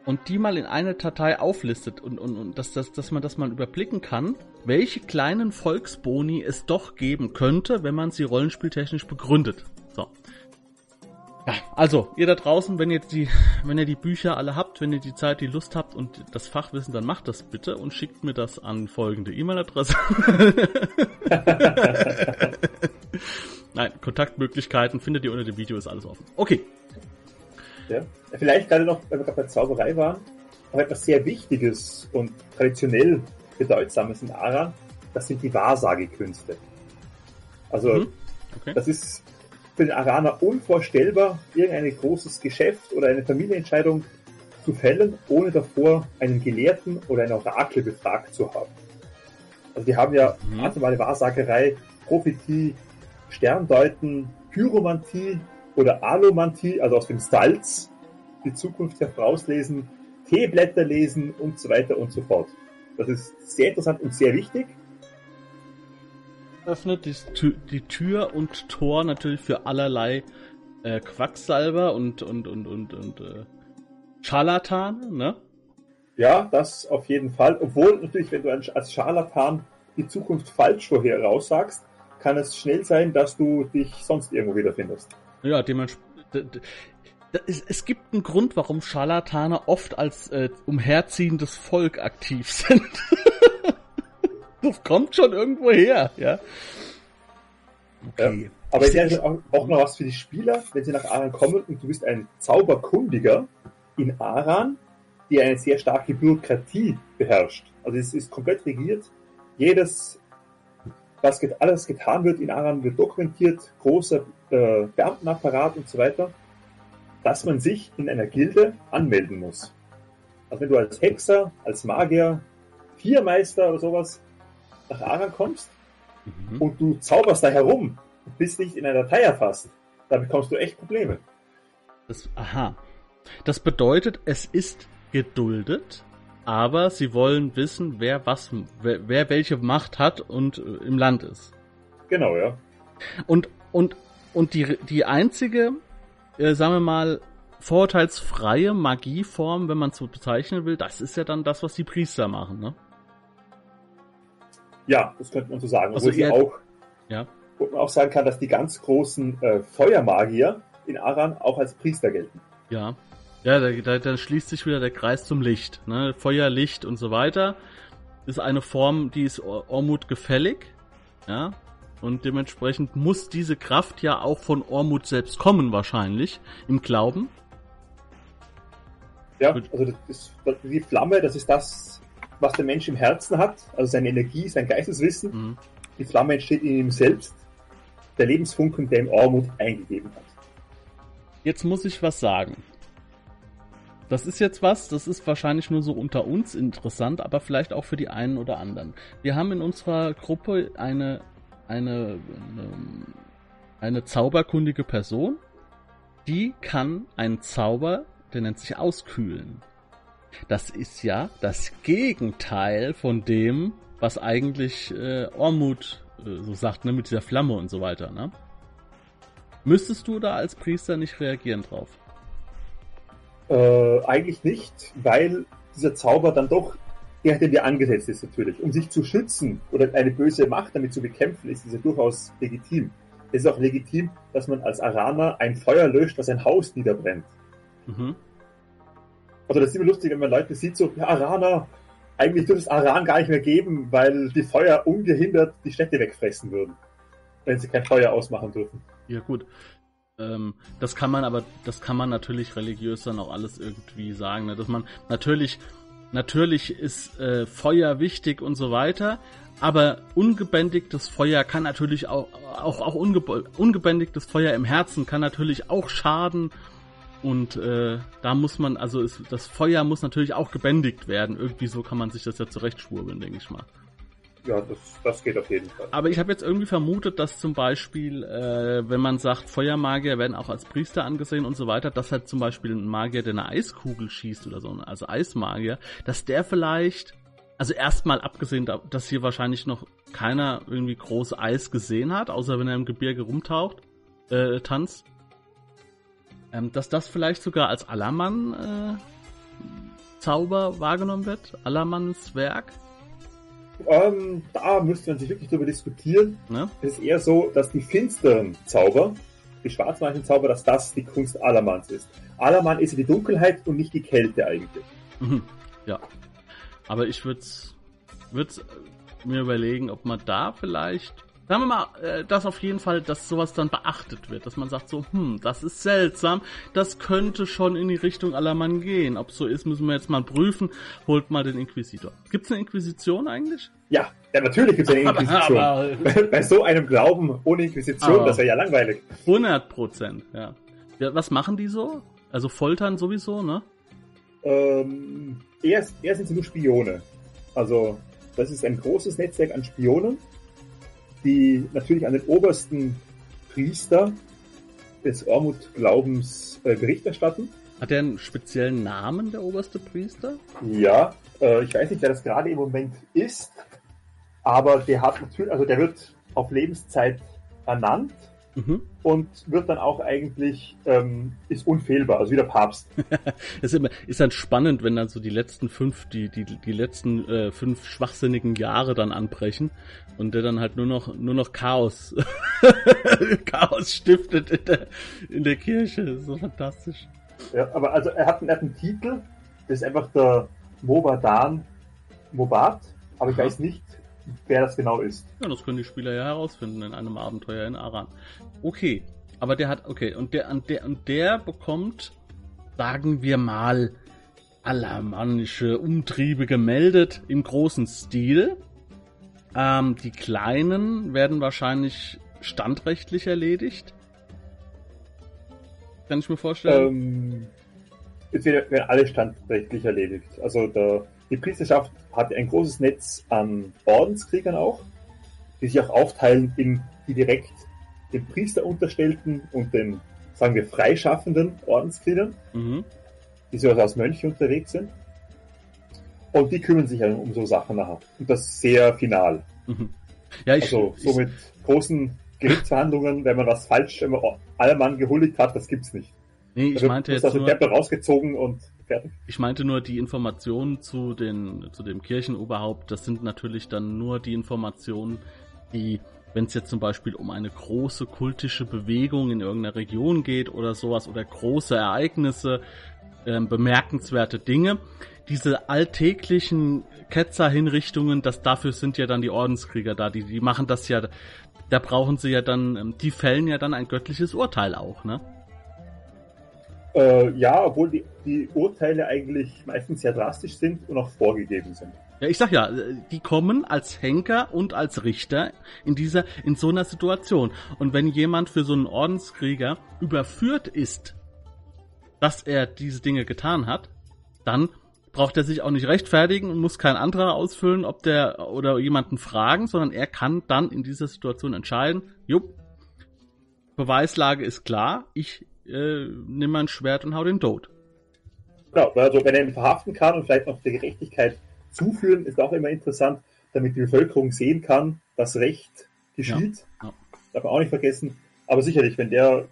und die mal in eine Datei auflistet und, und, und dass, dass, dass man das mal überblicken kann, welche kleinen Volksboni es doch geben könnte, wenn man sie rollenspieltechnisch begründet. So. Ja, also, ihr da draußen, wenn ihr die, wenn ihr die Bücher alle habt, wenn ihr die Zeit, die Lust habt und das Fachwissen, dann macht das bitte und schickt mir das an folgende E-Mail-Adresse. <laughs> <laughs> Nein, Kontaktmöglichkeiten findet ihr unter dem Video, ist alles offen. Okay, ja. Vielleicht gerade noch, weil wir gerade bei Zauberei waren, auch etwas sehr Wichtiges und traditionell Bedeutsames in Aran, das sind die Wahrsagekünste. Also, mhm. okay. das ist für den Araner unvorstellbar, irgendein großes Geschäft oder eine Familienentscheidung zu fällen, ohne davor einen Gelehrten oder ein Orakel befragt zu haben. Also die haben ja mhm. atemale Wahrsagerei, Prophetie, Sterndeuten, Pyromantie, oder Alomantie, also aus dem Salz, die Zukunft herauslesen, Teeblätter lesen und so weiter und so fort. Das ist sehr interessant und sehr wichtig. Öffnet die, die Tür und Tor natürlich für allerlei äh, Quacksalber und und und und und äh, Scharlatan, ne? Ja, das auf jeden Fall. Obwohl natürlich, wenn du als Scharlatan die Zukunft falsch vorher raussagst, kann es schnell sein, dass du dich sonst irgendwo wiederfindest. Ja, dementsprechend. Es, gibt einen Grund, warum Scharlatane oft als äh, umherziehendes Volk aktiv <laughs> sind. das kommt schon irgendwo her, ja. Okay. Ja, aber ich hätte auch, auch noch was für die Spieler, wenn sie nach Aran kommen und du bist ein Zauberkundiger in Aran, die eine sehr starke Bürokratie beherrscht. Also es ist komplett regiert. Jedes, was alles getan wird in Aran, wird dokumentiert, großer äh, Beamtenapparat und so weiter dass man sich in einer Gilde anmelden muss. Also wenn du als Hexer, als Magier, Viermeister oder sowas nach Aran kommst mhm. und du zauberst da herum und bist nicht in einer Datei erfasst, da bekommst du echt Probleme. Das, aha. Das bedeutet, es ist geduldet, aber sie wollen wissen, wer was, wer, wer welche Macht hat und äh, im Land ist. Genau, ja. Und, und, und die, die einzige äh, sagen wir mal, vorurteilsfreie Magieform, wenn man es so bezeichnen will, das ist ja dann das, was die Priester machen, ne? Ja, das könnte man so sagen. Also Obwohl auch, ja. wo man auch sagen kann, dass die ganz großen äh, Feuermagier in Aran auch als Priester gelten. Ja. Ja, da, da, da schließt sich wieder der Kreis zum Licht. Ne? Feuer, Licht und so weiter ist eine Form, die ist Ormut gefällig. Ja, und dementsprechend muss diese Kraft ja auch von Ormut selbst kommen, wahrscheinlich, im Glauben. Ja, also das ist, die Flamme, das ist das, was der Mensch im Herzen hat, also seine Energie, sein Geisteswissen. Mhm. Die Flamme entsteht in ihm selbst, der Lebensfunken, der ihm Ormut eingegeben hat. Jetzt muss ich was sagen. Das ist jetzt was, das ist wahrscheinlich nur so unter uns interessant, aber vielleicht auch für die einen oder anderen. Wir haben in unserer Gruppe eine eine, eine, eine zauberkundige Person, die kann einen Zauber, der nennt sich Auskühlen. Das ist ja das Gegenteil von dem, was eigentlich äh, Ormut äh, so sagt, ne, mit dieser Flamme und so weiter, ne? Müsstest du da als Priester nicht reagieren drauf? Äh, eigentlich nicht, weil dieser Zauber dann doch der, der dir angesetzt ist natürlich. Um sich zu schützen oder eine böse Macht damit zu bekämpfen, ist diese durchaus legitim. Es ist auch legitim, dass man als Araner ein Feuer löscht, das ein Haus niederbrennt. Mhm. Also das ist immer lustig, wenn man Leute sieht, so, ja, Araner, eigentlich dürfte es Aran gar nicht mehr geben, weil die Feuer ungehindert die Städte wegfressen würden. Wenn sie kein Feuer ausmachen dürfen. Ja, gut. Ähm, das kann man aber, das kann man natürlich religiös dann auch alles irgendwie sagen, ne? dass man natürlich Natürlich ist äh, Feuer wichtig und so weiter, aber ungebändigtes Feuer kann natürlich auch, auch, auch unge ungebändigtes Feuer im Herzen kann natürlich auch schaden. Und äh, da muss man, also ist, das Feuer muss natürlich auch gebändigt werden. Irgendwie so kann man sich das ja zurechtschwurbeln, denke ich mal ja, das, das geht auf jeden Fall. Aber ich habe jetzt irgendwie vermutet, dass zum Beispiel, äh, wenn man sagt, Feuermagier werden auch als Priester angesehen und so weiter, dass halt zum Beispiel ein Magier, der eine Eiskugel schießt oder so, also Eismagier, dass der vielleicht, also erstmal abgesehen, dass hier wahrscheinlich noch keiner irgendwie groß Eis gesehen hat, außer wenn er im Gebirge rumtaucht, äh, tanzt, ähm, dass das vielleicht sogar als Allermann äh, Zauber wahrgenommen wird, Allermanns Werk. Ähm, da müsste man sich wirklich darüber diskutieren. Ja? Es ist eher so, dass die finsteren Zauber, die schwarzmagischen Zauber, dass das die Kunst Allermanns ist. Allermann ist die Dunkelheit und nicht die Kälte eigentlich. Mhm. Ja. Aber ich würde mir überlegen, ob man da vielleicht Sagen wir mal, äh, dass auf jeden Fall, dass sowas dann beachtet wird, dass man sagt so, hm, das ist seltsam, das könnte schon in die Richtung aller Mann gehen. Ob so ist, müssen wir jetzt mal prüfen. Holt mal den Inquisitor. Gibt's eine Inquisition eigentlich? Ja, ja natürlich gibt's eine <laughs> Inquisition. aber, <laughs> aber, Bei so einem Glauben ohne Inquisition, das wäre ja langweilig. 100 Prozent, ja. ja. Was machen die so? Also foltern sowieso, ne? Ähm, erst, erst sind sie nur Spione. Also, das ist ein großes Netzwerk an Spionen die natürlich an den obersten Priester des Ormut-Glaubens äh, Bericht erstatten. Hat er einen speziellen Namen, der oberste Priester? Ja, äh, ich weiß nicht, wer das gerade im Moment ist, aber der hat natürlich, also der wird auf Lebenszeit ernannt mhm. und wird dann auch eigentlich, ähm, ist unfehlbar, also wie der Papst. <laughs> ist, immer, ist dann spannend, wenn dann so die letzten fünf, die, die, die letzten äh, fünf schwachsinnigen Jahre dann anbrechen und der dann halt nur noch, nur noch Chaos, <laughs> Chaos stiftet in der, in der Kirche. so fantastisch. Ja, aber also er hat, er hat einen Titel, das ist einfach der Mobadan Mobat, aber ich weiß nicht, wer das genau ist. Ja, das können die Spieler ja herausfinden in einem Abenteuer in Aran. Okay, aber der hat, okay, und der, und der, und der bekommt, sagen wir mal, alamannische Umtriebe gemeldet im großen Stil. Ähm, die kleinen werden wahrscheinlich standrechtlich erledigt. Kann ich mir vorstellen. Ähm, werden alle standrechtlich erledigt. Also der, die Priesterschaft hat ein großes Netz an Ordenskriegern auch, die sich auch aufteilen in die direkt dem Priester unterstellten und den, sagen wir, freischaffenden Ordensgliedern, mhm. die so als Mönche unterwegs sind. Und die kümmern sich um so Sachen nachher. Und das sehr final. Mhm. Ja, ich, also so ich, mit großen Gerichtsverhandlungen, wenn man was falsch, wenn man Allmann gehuldigt hat, das gibt's nicht. Nee, ich meinte jetzt Tempel rausgezogen und fertig. Ich meinte nur die Informationen zu den zu dem Kirchenoberhaupt. Das sind natürlich dann nur die Informationen, die wenn es jetzt zum Beispiel um eine große kultische Bewegung in irgendeiner Region geht oder sowas oder große Ereignisse, äh, bemerkenswerte Dinge, diese alltäglichen Ketzerhinrichtungen, das dafür sind ja dann die Ordenskrieger da, die, die machen das ja, da brauchen sie ja dann, ähm, die fällen ja dann ein göttliches Urteil auch, ne? Äh, ja, obwohl die, die Urteile eigentlich meistens sehr drastisch sind und auch vorgegeben sind. Ja, ich sag ja, äh, die kommen als Henker und als Richter in dieser, in so einer Situation. Und wenn jemand für so einen Ordenskrieger überführt ist, dass er diese Dinge getan hat, dann braucht er sich auch nicht rechtfertigen und muss kein anderer ausfüllen, ob der oder jemanden fragen, sondern er kann dann in dieser Situation entscheiden, jupp, Beweislage ist klar, ich äh, nimm mein Schwert und hau den tot. Genau, also wenn er ihn verhaften kann und vielleicht noch die Gerechtigkeit zuführen, ist auch immer interessant, damit die Bevölkerung sehen kann, dass Recht geschieht. Ja, ja. Darf man auch nicht vergessen. Aber sicherlich, wenn der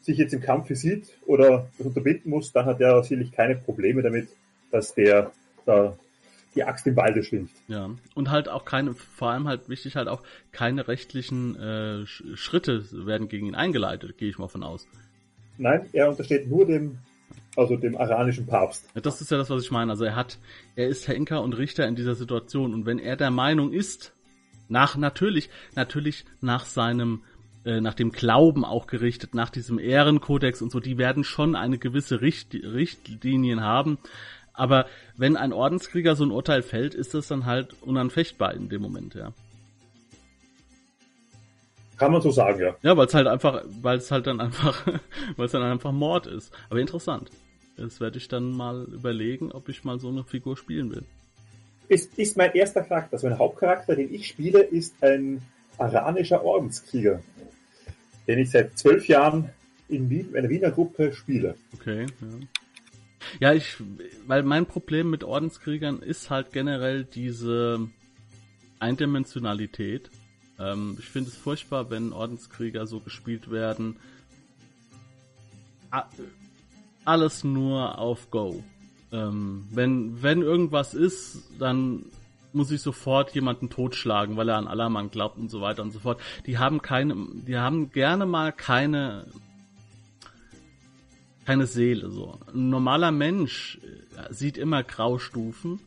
sich jetzt im Kampf sieht oder das unterbinden muss, dann hat er sicherlich keine Probleme damit, dass der da die Axt im Walde schwingt. Ja, und halt auch keine, vor allem halt wichtig halt auch, keine rechtlichen äh, Schritte werden gegen ihn eingeleitet, gehe ich mal von aus. Nein, er untersteht nur dem, also dem aranischen Papst. Ja, das ist ja das, was ich meine. Also er hat, er ist Henker und Richter in dieser Situation und wenn er der Meinung ist, nach natürlich, natürlich nach seinem äh, nach dem Glauben auch gerichtet, nach diesem Ehrenkodex und so, die werden schon eine gewisse Richt Richtlinien haben. Aber wenn ein Ordenskrieger so ein Urteil fällt, ist das dann halt unanfechtbar in dem Moment, ja. Kann man so sagen, ja. Ja, weil es halt einfach, weil es halt dann einfach, <laughs> weil es dann einfach Mord ist. Aber interessant. Das werde ich dann mal überlegen, ob ich mal so eine Figur spielen will. Ist, ist mein erster Charakter. Also mein Hauptcharakter, den ich spiele, ist ein aranischer Ordenskrieger, den ich seit zwölf Jahren in Wien, einer Wiener Gruppe spiele. Okay, ja. Ja, ich, weil mein Problem mit Ordenskriegern ist halt generell diese Eindimensionalität. Ähm, ich finde es furchtbar, wenn Ordenskrieger so gespielt werden. Alles nur auf Go. Ähm, wenn, wenn irgendwas ist, dann muss ich sofort jemanden totschlagen, weil er an Allermann glaubt und so weiter und so fort. Die haben keine, die haben gerne mal keine, keine Seele, so. Ein normaler Mensch äh, sieht immer Graustufen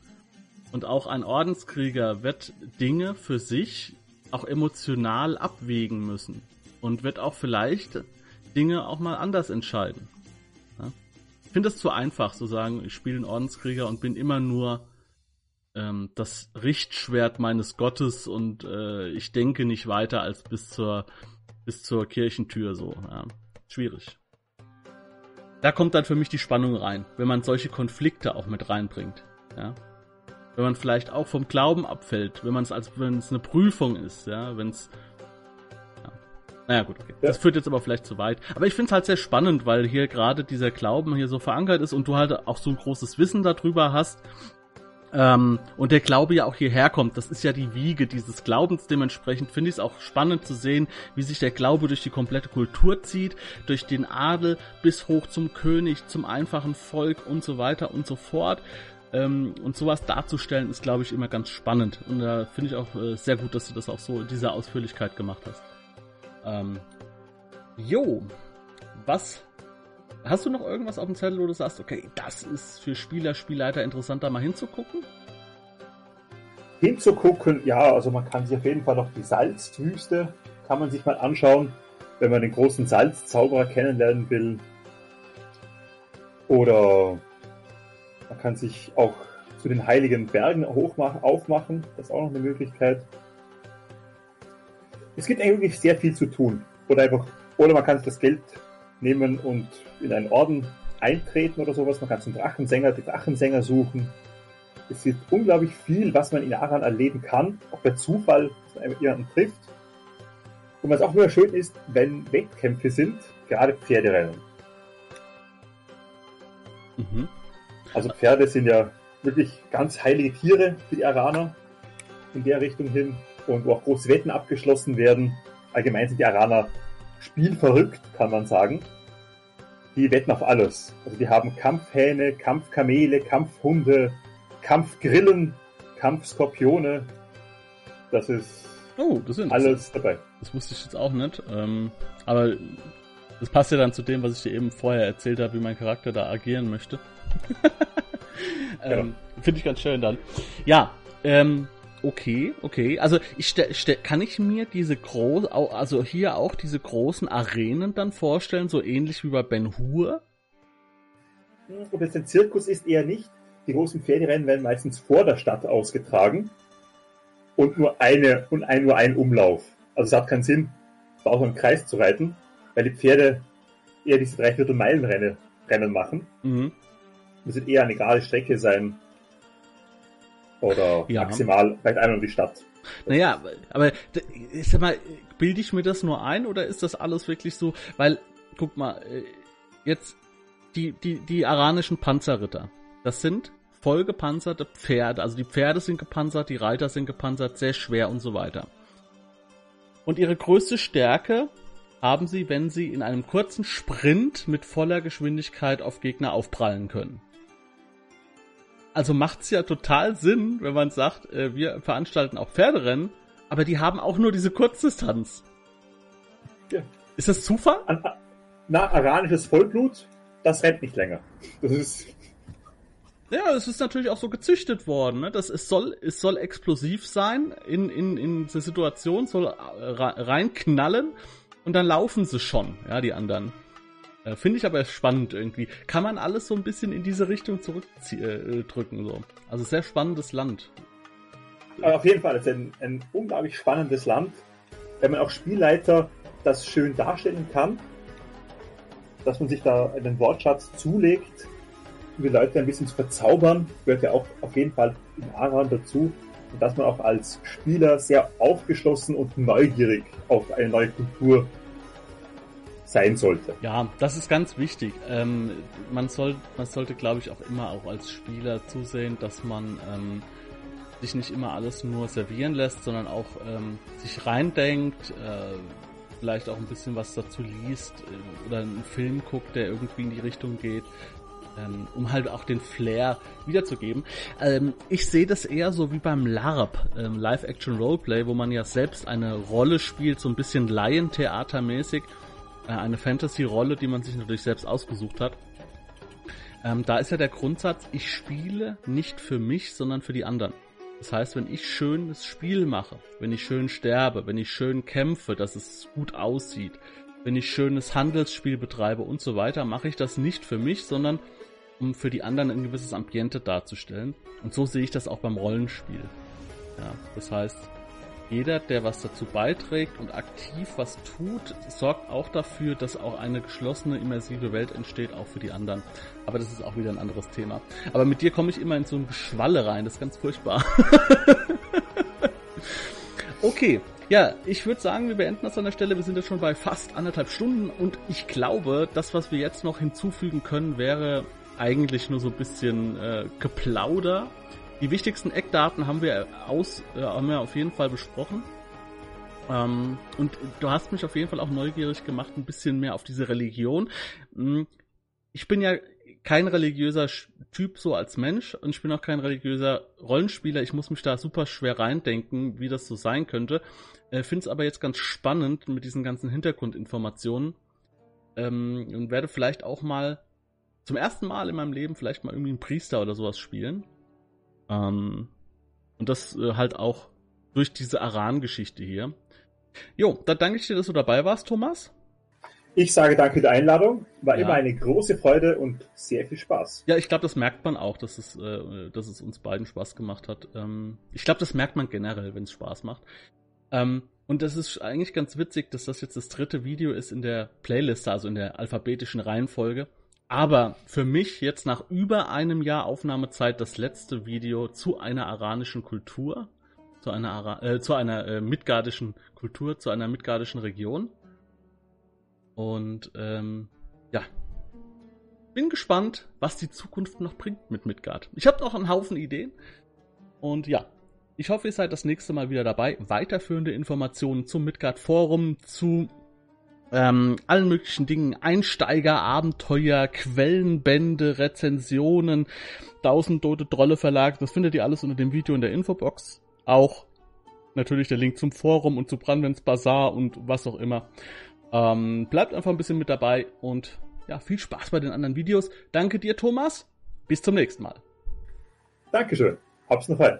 und auch ein Ordenskrieger wird Dinge für sich auch emotional abwägen müssen und wird auch vielleicht Dinge auch mal anders entscheiden. Ich finde es zu einfach zu sagen, ich spiele einen Ordenskrieger und bin immer nur ähm, das Richtschwert meines Gottes und äh, ich denke nicht weiter als bis zur bis zur Kirchentür so. Ja? Schwierig. Da kommt dann für mich die Spannung rein, wenn man solche Konflikte auch mit reinbringt. Ja? wenn man vielleicht auch vom Glauben abfällt, wenn man es als wenn es eine Prüfung ist, ja, wenn es. Naja, gut, okay. Ja. Das führt jetzt aber vielleicht zu weit. Aber ich finde es halt sehr spannend, weil hier gerade dieser Glauben hier so verankert ist und du halt auch so ein großes Wissen darüber hast. Ähm, und der Glaube ja auch hierher kommt. Das ist ja die Wiege dieses Glaubens. Dementsprechend finde ich es auch spannend zu sehen, wie sich der Glaube durch die komplette Kultur zieht, durch den Adel bis hoch zum König, zum einfachen Volk und so weiter und so fort. Ähm, und sowas darzustellen ist, glaube ich, immer ganz spannend. Und da finde ich auch äh, sehr gut, dass du das auch so in dieser Ausführlichkeit gemacht hast. Ähm, jo, was Hast du noch irgendwas auf dem Zettel, wo du sagst, okay, das ist für Spieler, Spielleiter interessant, da mal hinzugucken? Hinzugucken, ja, also man kann sich auf jeden Fall noch die Salzwüste, kann man sich mal anschauen, wenn man den großen Salzzauberer kennenlernen will. Oder man kann sich auch zu den heiligen Bergen aufmachen, das ist auch noch eine Möglichkeit. Es gibt eigentlich sehr viel zu tun. Oder einfach, oder man kann das Geld nehmen und in einen Orden eintreten oder sowas. Man kann zum Drachensänger, die Drachensänger suchen. Es gibt unglaublich viel, was man in Aran erleben kann, auch per Zufall, dass man jemanden trifft. Und was auch immer schön ist, wenn Wettkämpfe sind, gerade Pferderennen. Mhm. Also Pferde sind ja wirklich ganz heilige Tiere für die Araner in der Richtung hin und wo auch große Wetten abgeschlossen werden. Allgemein sind die Araner spielverrückt, kann man sagen die wetten auf alles. Also die haben Kampfhähne, Kampfkamele, Kampfhunde, Kampfgrillen, Kampfskorpione. Das ist oh, das ist alles dabei. Das wusste ich jetzt auch nicht. Ähm, aber das passt ja dann zu dem, was ich dir eben vorher erzählt habe, wie mein Charakter da agieren möchte. <laughs> ähm, ja. Finde ich ganz schön dann. Ja, ähm, Okay, okay. Also ich kann ich mir diese groß, also hier auch diese großen Arenen dann vorstellen, so ähnlich wie bei Ben Hur? Ob es ein Zirkus ist, eher nicht. Die großen Pferderennen werden meistens vor der Stadt ausgetragen und nur eine und ein, nur ein Umlauf. Also es hat keinen Sinn, da auch einen Kreis zu reiten, weil die Pferde eher diese Dreiviertel Meilen Rennen machen. Mhm. Das wird eher eine gerade Strecke sein, oder ja. maximal vielleicht einmal um die Stadt. Naja, aber ich sag mal, bilde ich mir das nur ein oder ist das alles wirklich so? Weil, guck mal, äh, jetzt die, die, die aranischen Panzerritter, das sind vollgepanzerte Pferde. Also die Pferde sind gepanzert, die Reiter sind gepanzert, sehr schwer und so weiter. Und ihre größte Stärke haben sie, wenn sie in einem kurzen Sprint mit voller Geschwindigkeit auf Gegner aufprallen können also macht's ja total Sinn, wenn man sagt, äh, wir veranstalten auch Pferderennen, aber die haben auch nur diese Kurzdistanz. Ja. Ist das Zufall? An, na, aranisches Vollblut, das rennt nicht länger. Das ist. Ja, es ist natürlich auch so gezüchtet worden. Ne? Das, es, soll, es soll explosiv sein, in, in, in die Situation soll äh, reinknallen und dann laufen sie schon, ja, die anderen. Äh, Finde ich aber spannend irgendwie. Kann man alles so ein bisschen in diese Richtung zurückdrücken. Äh, so. Also sehr spannendes Land. Aber auf jeden Fall, es ist ein, ein unglaublich spannendes Land. Wenn man auch Spielleiter das schön darstellen kann, dass man sich da einen Wortschatz zulegt, um die Leute ein bisschen zu verzaubern, gehört ja auch auf jeden Fall in Aran dazu. Und dass man auch als Spieler sehr aufgeschlossen und neugierig auf eine neue Kultur sein sollte. Ja, das ist ganz wichtig. Ähm, man, soll, man sollte, glaube ich, auch immer auch als Spieler zusehen, dass man ähm, sich nicht immer alles nur servieren lässt, sondern auch ähm, sich reindenkt, äh, vielleicht auch ein bisschen was dazu liest äh, oder einen Film guckt, der irgendwie in die Richtung geht, ähm, um halt auch den Flair wiederzugeben. Ähm, ich sehe das eher so wie beim LARP, ähm, Live-Action Roleplay, wo man ja selbst eine Rolle spielt, so ein bisschen Laientheatermäßig äh, eine Fantasy-Rolle, die man sich natürlich selbst ausgesucht hat. Ähm, da ist ja der Grundsatz, ich spiele nicht für mich, sondern für die anderen. Das heißt, wenn ich schönes Spiel mache, wenn ich schön sterbe, wenn ich schön kämpfe, dass es gut aussieht, wenn ich schönes Handelsspiel betreibe und so weiter, mache ich das nicht für mich, sondern um für die anderen ein gewisses Ambiente darzustellen. Und so sehe ich das auch beim Rollenspiel. Ja, das heißt, jeder, der was dazu beiträgt und aktiv was tut, sorgt auch dafür, dass auch eine geschlossene, immersive Welt entsteht, auch für die anderen. Aber das ist auch wieder ein anderes Thema. Aber mit dir komme ich immer in so ein Geschwalle rein, das ist ganz furchtbar. <laughs> okay, ja, ich würde sagen, wir beenden das an der Stelle. Wir sind jetzt schon bei fast anderthalb Stunden und ich glaube, das, was wir jetzt noch hinzufügen können, wäre eigentlich nur so ein bisschen äh, Geplauder die wichtigsten Eckdaten haben wir aus, äh, haben wir auf jeden Fall besprochen. Ähm, und du hast mich auf jeden Fall auch neugierig gemacht, ein bisschen mehr auf diese Religion. Hm, ich bin ja kein religiöser Typ so als Mensch und ich bin auch kein religiöser Rollenspieler. Ich muss mich da super schwer reindenken, wie das so sein könnte. Äh, Finde es aber jetzt ganz spannend mit diesen ganzen Hintergrundinformationen ähm, und werde vielleicht auch mal zum ersten Mal in meinem Leben vielleicht mal irgendwie einen Priester oder sowas spielen. Ähm, und das äh, halt auch durch diese Aran-Geschichte hier. Jo, dann danke ich dir, dass du dabei warst, Thomas. Ich sage danke für die Einladung. War ja. immer eine große Freude und sehr viel Spaß. Ja, ich glaube, das merkt man auch, dass es, äh, dass es uns beiden Spaß gemacht hat. Ähm, ich glaube, das merkt man generell, wenn es Spaß macht. Ähm, und das ist eigentlich ganz witzig, dass das jetzt das dritte Video ist in der Playlist, also in der alphabetischen Reihenfolge. Aber für mich jetzt nach über einem Jahr Aufnahmezeit das letzte Video zu einer aranischen Kultur, zu einer, Ara äh, zu einer äh, midgardischen Kultur, zu einer midgardischen Region. Und ähm, ja, bin gespannt, was die Zukunft noch bringt mit Midgard. Ich habe noch einen Haufen Ideen. Und ja, ich hoffe, ihr seid das nächste Mal wieder dabei. Weiterführende Informationen zum Midgard Forum, zu ähm, allen möglichen Dingen, Einsteiger, Abenteuer, Quellenbände, Rezensionen, 1000 Tote Trolle Verlag, das findet ihr alles unter dem Video in der Infobox. Auch natürlich der Link zum Forum und zu Brandwens Bazaar und was auch immer. Ähm, bleibt einfach ein bisschen mit dabei und ja, viel Spaß bei den anderen Videos. Danke dir, Thomas. Bis zum nächsten Mal. Dankeschön. Hab's noch fein.